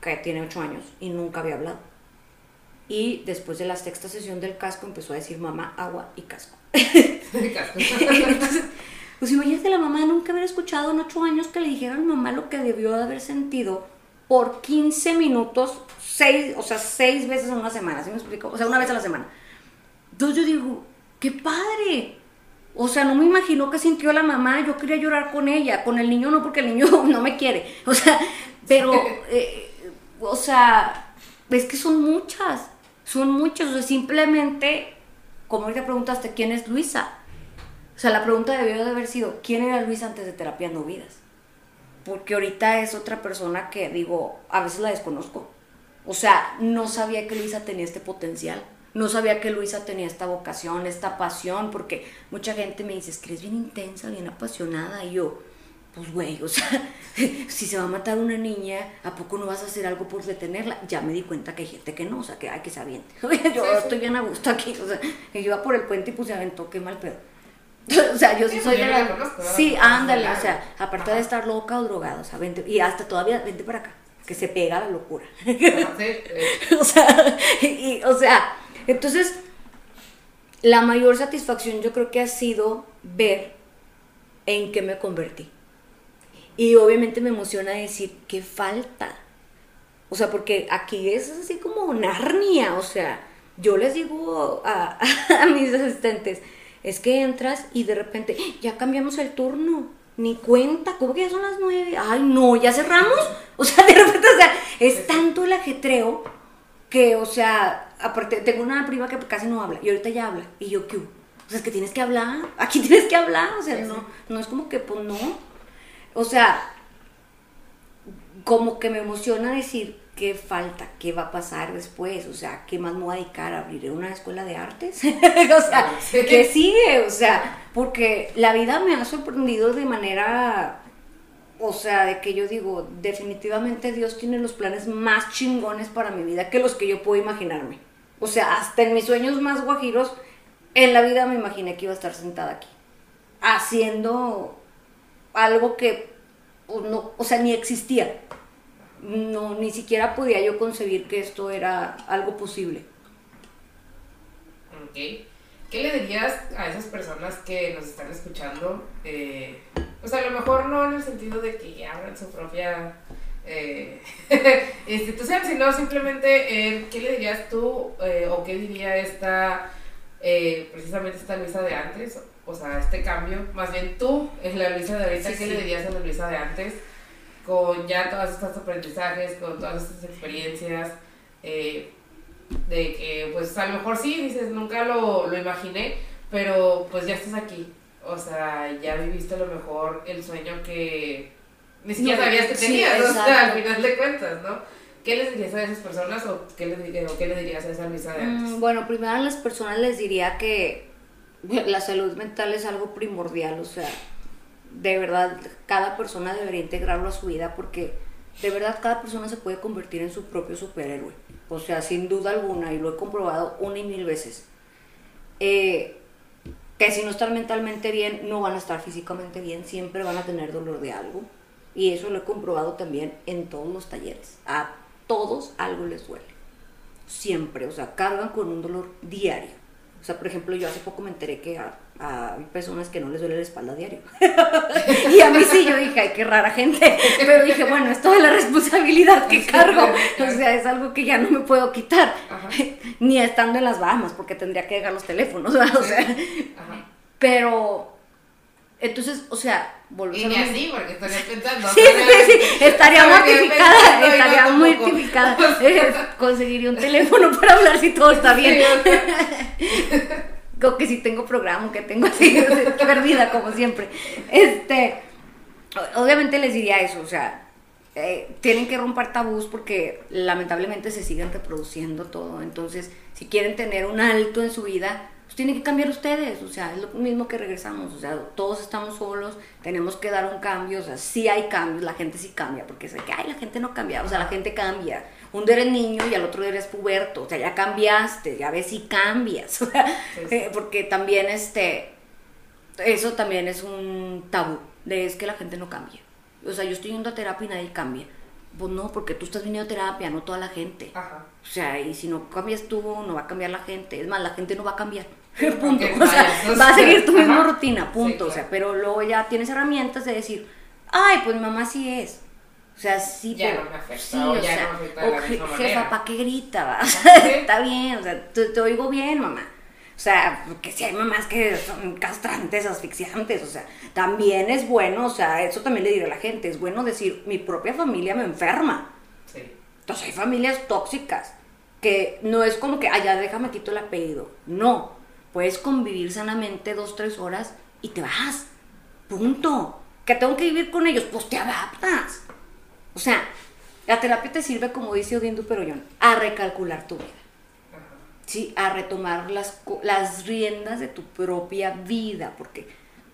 que tiene 8 años y nunca había hablado. y después de la sexta sesión del casco empezó a decir mamá, agua y casco. casco. Entonces, pues imagínate la mamá nunca haber escuchado en ocho años que le dijeran mamá lo que debió de haber sentido por 15 minutos, seis, o sea, seis veces en una semana, ¿sí me explico? O sea, una vez a la semana. Entonces yo digo, qué padre. O sea, no me imagino qué sintió la mamá, yo quería llorar con ella, con el niño no, porque el niño no me quiere. O sea, pero, eh, o sea, es que son muchas, son muchas. O sea, simplemente, como ahorita preguntaste, ¿quién es Luisa? O sea, la pregunta debió de haber sido, ¿quién era Luisa antes de Terapiando Vidas? Porque ahorita es otra persona que, digo, a veces la desconozco. O sea, no sabía que Luisa tenía este potencial. No sabía que Luisa tenía esta vocación, esta pasión, porque mucha gente me dice, es que eres bien intensa, bien apasionada. Y yo, pues güey, o sea, si se va a matar una niña, ¿a poco no vas a hacer algo por detenerla? Ya me di cuenta que hay gente que no, o sea, que hay que se aviente. Yo estoy bien a gusto aquí, o sea, que yo iba por el puente y pues se aventó, qué mal pedo. O sea, yo sí, soy de la... Sí, ándale, o sea, aparte de estar loca o drogada, o sea, vente, y hasta todavía, vente para acá, que se pega la locura. o sea, y, o sea, entonces, la mayor satisfacción yo creo que ha sido ver en qué me convertí. Y obviamente me emociona decir, ¿qué falta? O sea, porque aquí es así como Narnia, o sea, yo les digo a, a mis asistentes, es que entras y de repente, ya cambiamos el turno, ni cuenta, ¿cómo que ya son las nueve? Ay, no, ¿ya cerramos? O sea, de repente, o sea, es tanto el ajetreo que, o sea, aparte, tengo una prima que casi no habla y ahorita ya habla. Y yo, ¿qué? O sea, es que tienes que hablar, aquí tienes que hablar, o sea, no, no es como que, pues no. O sea, como que me emociona decir, ¿qué falta? ¿Qué va a pasar después? O sea, ¿qué más me voy a dedicar? ¿Abriré una escuela de artes? o sea, ¿qué sigue? O sea, porque la vida me ha sorprendido de manera, o sea, de que yo digo, definitivamente Dios tiene los planes más chingones para mi vida que los que yo puedo imaginarme. O sea, hasta en mis sueños más guajiros, en la vida me imaginé que iba a estar sentada aquí, haciendo algo que, pues, no, o sea, ni existía no, ni siquiera podía yo concebir que esto era algo posible. Ok. ¿Qué le dirías a esas personas que nos están escuchando? Eh, pues a lo mejor no en el sentido de que abran su propia eh, institución, sino simplemente qué le dirías tú eh, o qué diría esta, precisamente esta Luisa de antes, o sea, este cambio, más bien tú, en la Luisa de ahorita, ¿qué le dirías a la Luisa de antes? con ya todos estos aprendizajes, con todas estas experiencias, eh, de que pues a lo mejor sí, dices, nunca lo, lo imaginé, pero pues ya estás aquí. O sea, ya viviste a lo mejor el sueño que ni siquiera sabías que tenías, o sea, al final de cuentas, ¿no? ¿Qué les dirías a esas personas o qué les, o qué les dirías a esa Luisa de antes? Mm, bueno, primero a las personas les diría que la salud mental es algo primordial, o sea, de verdad cada persona debería integrarlo a su vida porque de verdad cada persona se puede convertir en su propio superhéroe. O sea, sin duda alguna, y lo he comprobado una y mil veces. Eh, que si no están mentalmente bien, no van a estar físicamente bien, siempre van a tener dolor de algo. Y eso lo he comprobado también en todos los talleres. A todos algo les duele. Siempre, o sea, cargan con un dolor diario. O sea, por ejemplo, yo hace poco me enteré que a personas que no les duele la espalda a diario. y a mí sí, yo dije, ay, qué rara gente. Pero dije, bueno, es toda la responsabilidad que cargo. O sea, es algo que ya no me puedo quitar. Ni estando en las Bahamas, porque tendría que dejar los teléfonos. O sea, pero, entonces, o sea, volvemos Y ni así, porque estaría pensando. Sí, sí, sí, estaría mortificada, estaría mortificada. Conseguiría un teléfono para hablar si todo está bien que si tengo programa, que tengo así, perdida como siempre. Este, obviamente les diría eso, o sea, eh, tienen que romper tabús porque lamentablemente se siguen reproduciendo todo. Entonces, si quieren tener un alto en su vida, pues tienen que cambiar ustedes. O sea, es lo mismo que regresamos. O sea, todos estamos solos, tenemos que dar un cambio. O sea, sí hay cambios, la gente sí cambia, porque sé que, ay, la gente no cambia. O sea, la gente cambia un día eres niño y al otro día eres puberto, o sea, ya cambiaste, ya ves si cambias, eh, porque también este, eso también es un tabú, de es que la gente no cambia. O sea, yo estoy yendo a terapia y nadie cambia. Pues no, porque tú estás viniendo a terapia, no toda la gente. Ajá. O sea, y si no cambias tú, no va a cambiar la gente. Es más, la gente no va a cambiar. Punto. O sea, va a seguir tu misma ajá. rutina, punto. Sí, O sea, pero luego ya tienes herramientas de decir, ay, pues mamá sí es. O sea, sí, Ya pero- no me afecta, sí, o ya sea, no me afecta de o la je- misma jefa, manera. ¿para qué grita? va? Sí. Está bien, o sea, te, te oigo bien, mamá. O sea, porque si hay mamás que son castrantes, asfixiantes, o sea, también es bueno, o sea, eso también le diré a la gente, es bueno decir, mi propia familia me enferma. Sí. Entonces hay familias tóxicas, que no es como que, ah, ya déjame quito el apellido. No, puedes convivir sanamente dos, tres horas y te vas. Punto. Que tengo que vivir con ellos, pues te adaptas. O sea, la terapia te sirve, como dice Odín Perollón, a recalcular tu vida. Sí, a retomar las, las riendas de tu propia vida, porque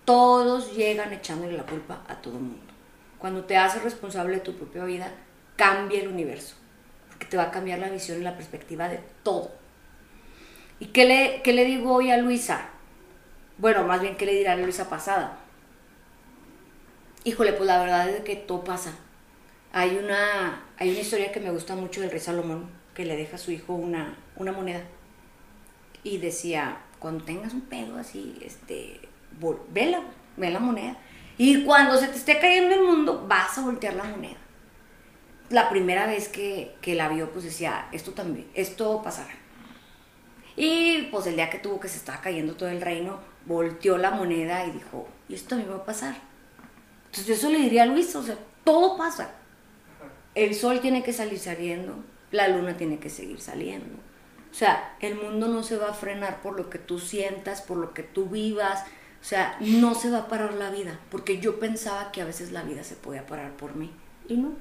todos llegan echándole la culpa a todo el mundo. Cuando te haces responsable de tu propia vida, cambia el universo, porque te va a cambiar la visión y la perspectiva de todo. ¿Y qué le, qué le digo hoy a Luisa? Bueno, más bien, ¿qué le dirá a Luisa pasada? Híjole, pues la verdad es que todo pasa. Hay una, hay una historia que me gusta mucho del rey Salomón, que le deja a su hijo una, una moneda. Y decía, cuando tengas un pedo así, este, vela, ve la moneda. Y cuando se te esté cayendo el mundo, vas a voltear la moneda. La primera vez que, que la vio, pues decía, esto también, esto pasará. Y pues el día que tuvo que se estaba cayendo todo el reino, volteó la moneda y dijo, y esto también va a pasar. Entonces yo eso le diría a Luis, o sea, todo pasa. El sol tiene que salir saliendo, la luna tiene que seguir saliendo. O sea, el mundo no se va a frenar por lo que tú sientas, por lo que tú vivas. O sea, no se va a parar la vida, porque yo pensaba que a veces la vida se podía parar por mí y no.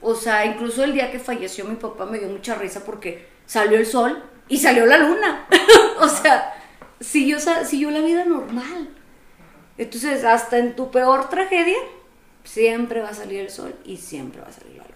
O sea, incluso el día que falleció mi papá me dio mucha risa porque salió el sol y salió la luna. o sea, siguió, siguió la vida normal. Entonces, hasta en tu peor tragedia, siempre va a salir el sol y siempre va a salir la luna.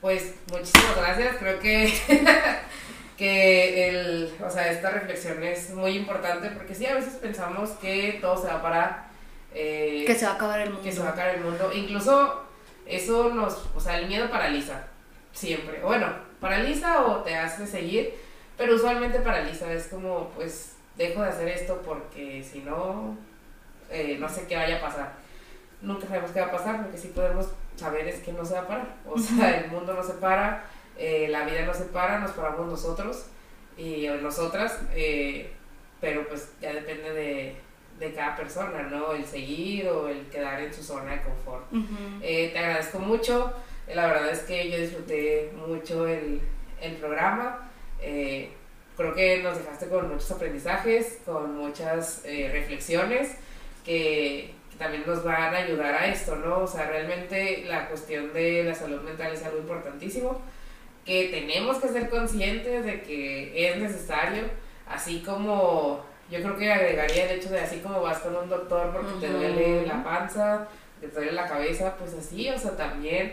Pues muchísimas gracias. Creo que, que el, o sea, esta reflexión es muy importante porque sí, a veces pensamos que todo se va a parar. eh, Que se va a acabar el mundo. que se va a acabar el mundo. Incluso eso nos, o sea, el miedo paraliza siempre. Bueno, paraliza o te hace seguir, pero usualmente paraliza. Es como, pues, dejo de hacer esto porque si no, eh, no sé qué vaya a pasar. Nunca sabemos qué va a pasar, lo que sí podemos saber es que no se va a parar. O sea, el mundo no se para, eh, la vida no se para, nos paramos nosotros y nosotras, eh, pero pues ya depende de, de cada persona, ¿no? El seguir o el quedar en su zona de confort. Te agradezco mucho. La verdad es que yo disfruté mucho el, el programa. Eh, creo que nos dejaste con muchos aprendizajes, con muchas eh, reflexiones que, que también nos van a ayudar a esto, ¿no? O sea, realmente la cuestión de la salud mental es algo importantísimo que tenemos que ser conscientes de que es necesario, así como yo creo que agregaría el hecho de así como vas con un doctor porque te Ujú. duele la panza, te duele la cabeza, pues así, o sea, también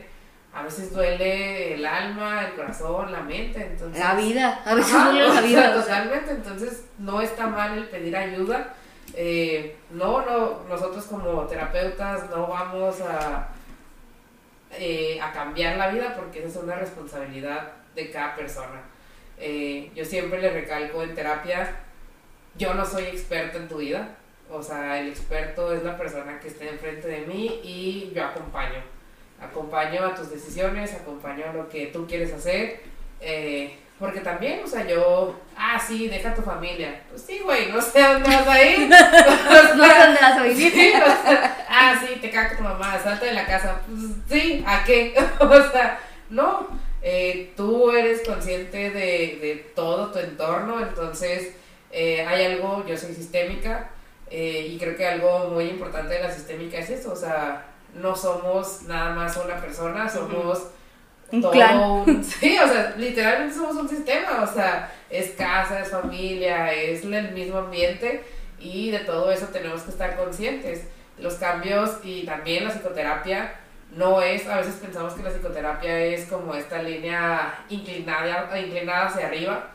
a veces duele el alma, el corazón, la mente, entonces... La vida, a veces Ajá, duele la vida. o sea. totalmente, entonces no está mal el pedir ayuda. Eh, no, no, nosotros como terapeutas no vamos a, eh, a cambiar la vida porque esa es una responsabilidad de cada persona. Eh, yo siempre le recalco en terapia, yo no soy experta en tu vida, o sea, el experto es la persona que esté enfrente de mí y yo acompaño. Acompaño a tus decisiones, acompaño a lo que tú quieres hacer. eh, porque también, o sea, yo, ah, sí, deja a tu familia. Pues sí, güey, no sé dónde vas a ir. No sé dónde vas a vivir. Sí, o sea, ah, sí, te caga tu mamá, salta de la casa. Pues sí, ¿a qué? o sea, no. eh, tú eres consciente de, de todo tu entorno, entonces eh, hay algo, yo soy sistémica, eh, y creo que algo muy importante de la sistémica es eso, o sea, no somos nada más una persona, somos Un todo clan. un- sí, o sea, literalmente somos un sistema, o sea, es casa, es familia, es el mismo ambiente y de todo eso tenemos que estar conscientes. Los cambios y también la psicoterapia no es, a veces pensamos que la psicoterapia es como esta línea inclinada, inclinada hacia arriba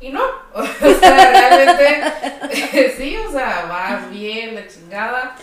y no, o sea, realmente sí, o sea, vas bien, la chingada.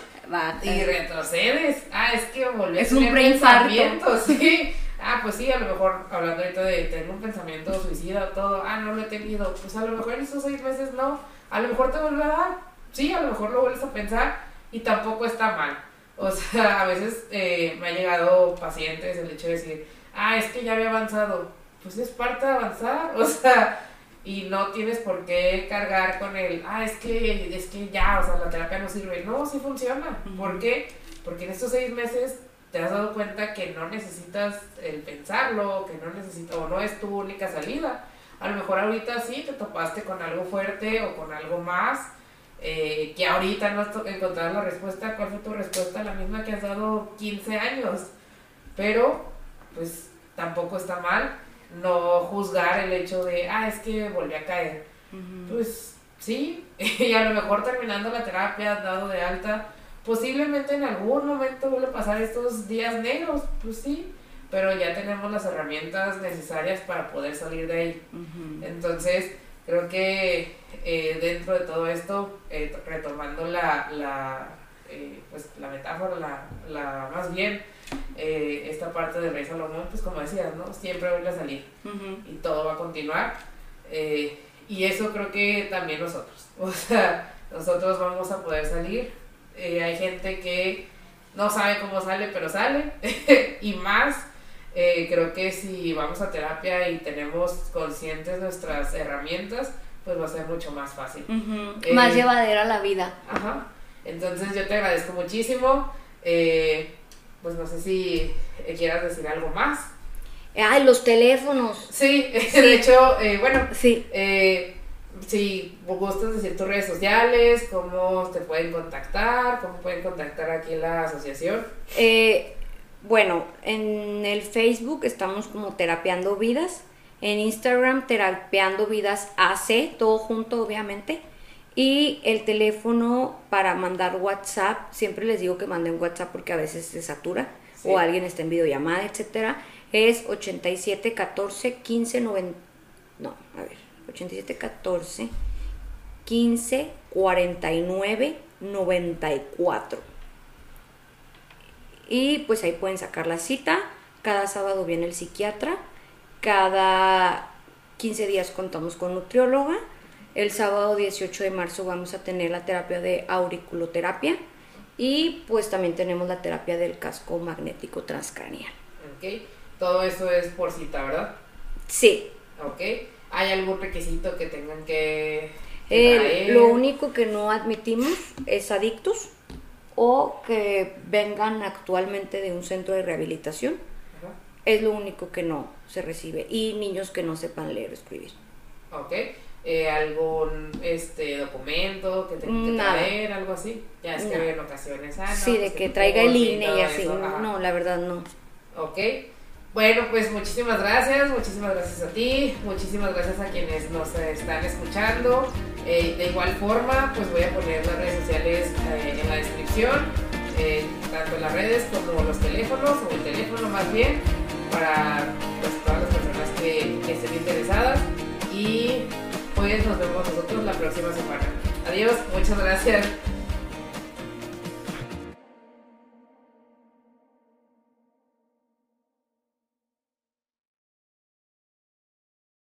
Y retrocedes. Ah, es que volví Es a un pensamientos, sí. Ah, pues sí, a lo mejor hablando ahorita de tener un pensamiento suicida o todo. Ah, no lo he tenido. Pues a lo mejor en esos seis meses no. A lo mejor te vuelve a dar. Sí, a lo mejor lo vuelves a pensar y tampoco está mal. O sea, a veces eh, me ha llegado pacientes el hecho de decir, ah, es que ya había avanzado. Pues es parte de avanzar. O sea, y no tienes por qué cargar con el, ah, es que, es que ya, o sea, la terapia no sirve. No, sí funciona. Ujú. ¿Por qué? Porque en estos seis meses te has dado cuenta que no necesitas el pensarlo, que no necesitas, o no es tu única salida. A lo mejor ahorita sí te topaste con algo fuerte o con algo más, eh, que ahorita no has encontrado la respuesta. ¿Cuál fue tu respuesta? La misma que has dado 15 años. Pero, pues, tampoco está mal no juzgar el hecho de, ah, es que volví a caer. Pues sí, y a lo mejor terminando la terapia, dado de alta, posiblemente en algún momento vuelve a pasar estos días negros, pues sí, pero ya tenemos las herramientas necesarias para poder salir de ahí. Entonces, creo que eh, dentro de todo esto, eh, retomando la, la, eh, pues, la metáfora, la, la, más bien eh, esta parte del rey Salomón, pues como decías, ¿no? Siempre vuelve a salir Ujú. y todo va a continuar. eh, y eso creo que también nosotros. O sea, nosotros vamos a poder salir. Eh, hay gente que no sabe cómo sale, pero sale. y más, eh, creo que si vamos a terapia y tenemos conscientes nuestras herramientas, pues va a ser mucho más fácil. Ujú. Eh, Más llevadera la vida. Ajá. Entonces yo te agradezco muchísimo. Eh, pues no sé si eh, quieras decir algo más. Ay, los teléfonos. Sí, de hecho, eh, bueno, Sí. eh, si gustas decir tus redes sociales, cómo te pueden contactar, cómo pueden contactar aquí en la asociación. Eh, bueno, en el Facebook estamos como Terapeando Vidas. En Instagram, Terapeando Vidas AC, todo junto, obviamente. Y el teléfono para mandar WhatsApp, siempre les digo que manden WhatsApp porque a veces se satura Sí. o alguien está en videollamada, etcétera. Es 87 14 15 90. No, a ver, 87 14 15 49 94. Y pues ahí pueden sacar la cita. Cada sábado viene el psiquiatra. Cada 15 días contamos con nutrióloga. El sábado 18 de marzo vamos a tener la terapia de auriculoterapia. Y pues también tenemos la terapia del casco magnético transcranial. ¿Ok? Todo eso es por cita, ¿verdad? Sí, ¿Ok? ¿Hay algún requisito que tengan que, que lo único que no admitimos es adictos o que vengan actualmente de un centro de rehabilitación. Es lo único que no se recibe. Y niños que no sepan leer o escribir. ¿Ok? Eh, ¿Algún este, documento que tengan que Nada. traer, algo así? Ya es que Nada. en ocasiones, ah, no, sí, de que traiga el INE y así. eso. No, la verdad no. Ok. Bueno, pues muchísimas gracias, muchísimas gracias a ti, muchísimas gracias a quienes nos están escuchando. Eh, de igual forma, pues voy a poner las redes sociales eh, en la descripción, eh, tanto las redes como los teléfonos, o el teléfono más bien, para pues, todas las personas que, que estén interesadas. Y pues nos vemos nosotros la próxima semana. Adiós, muchas gracias.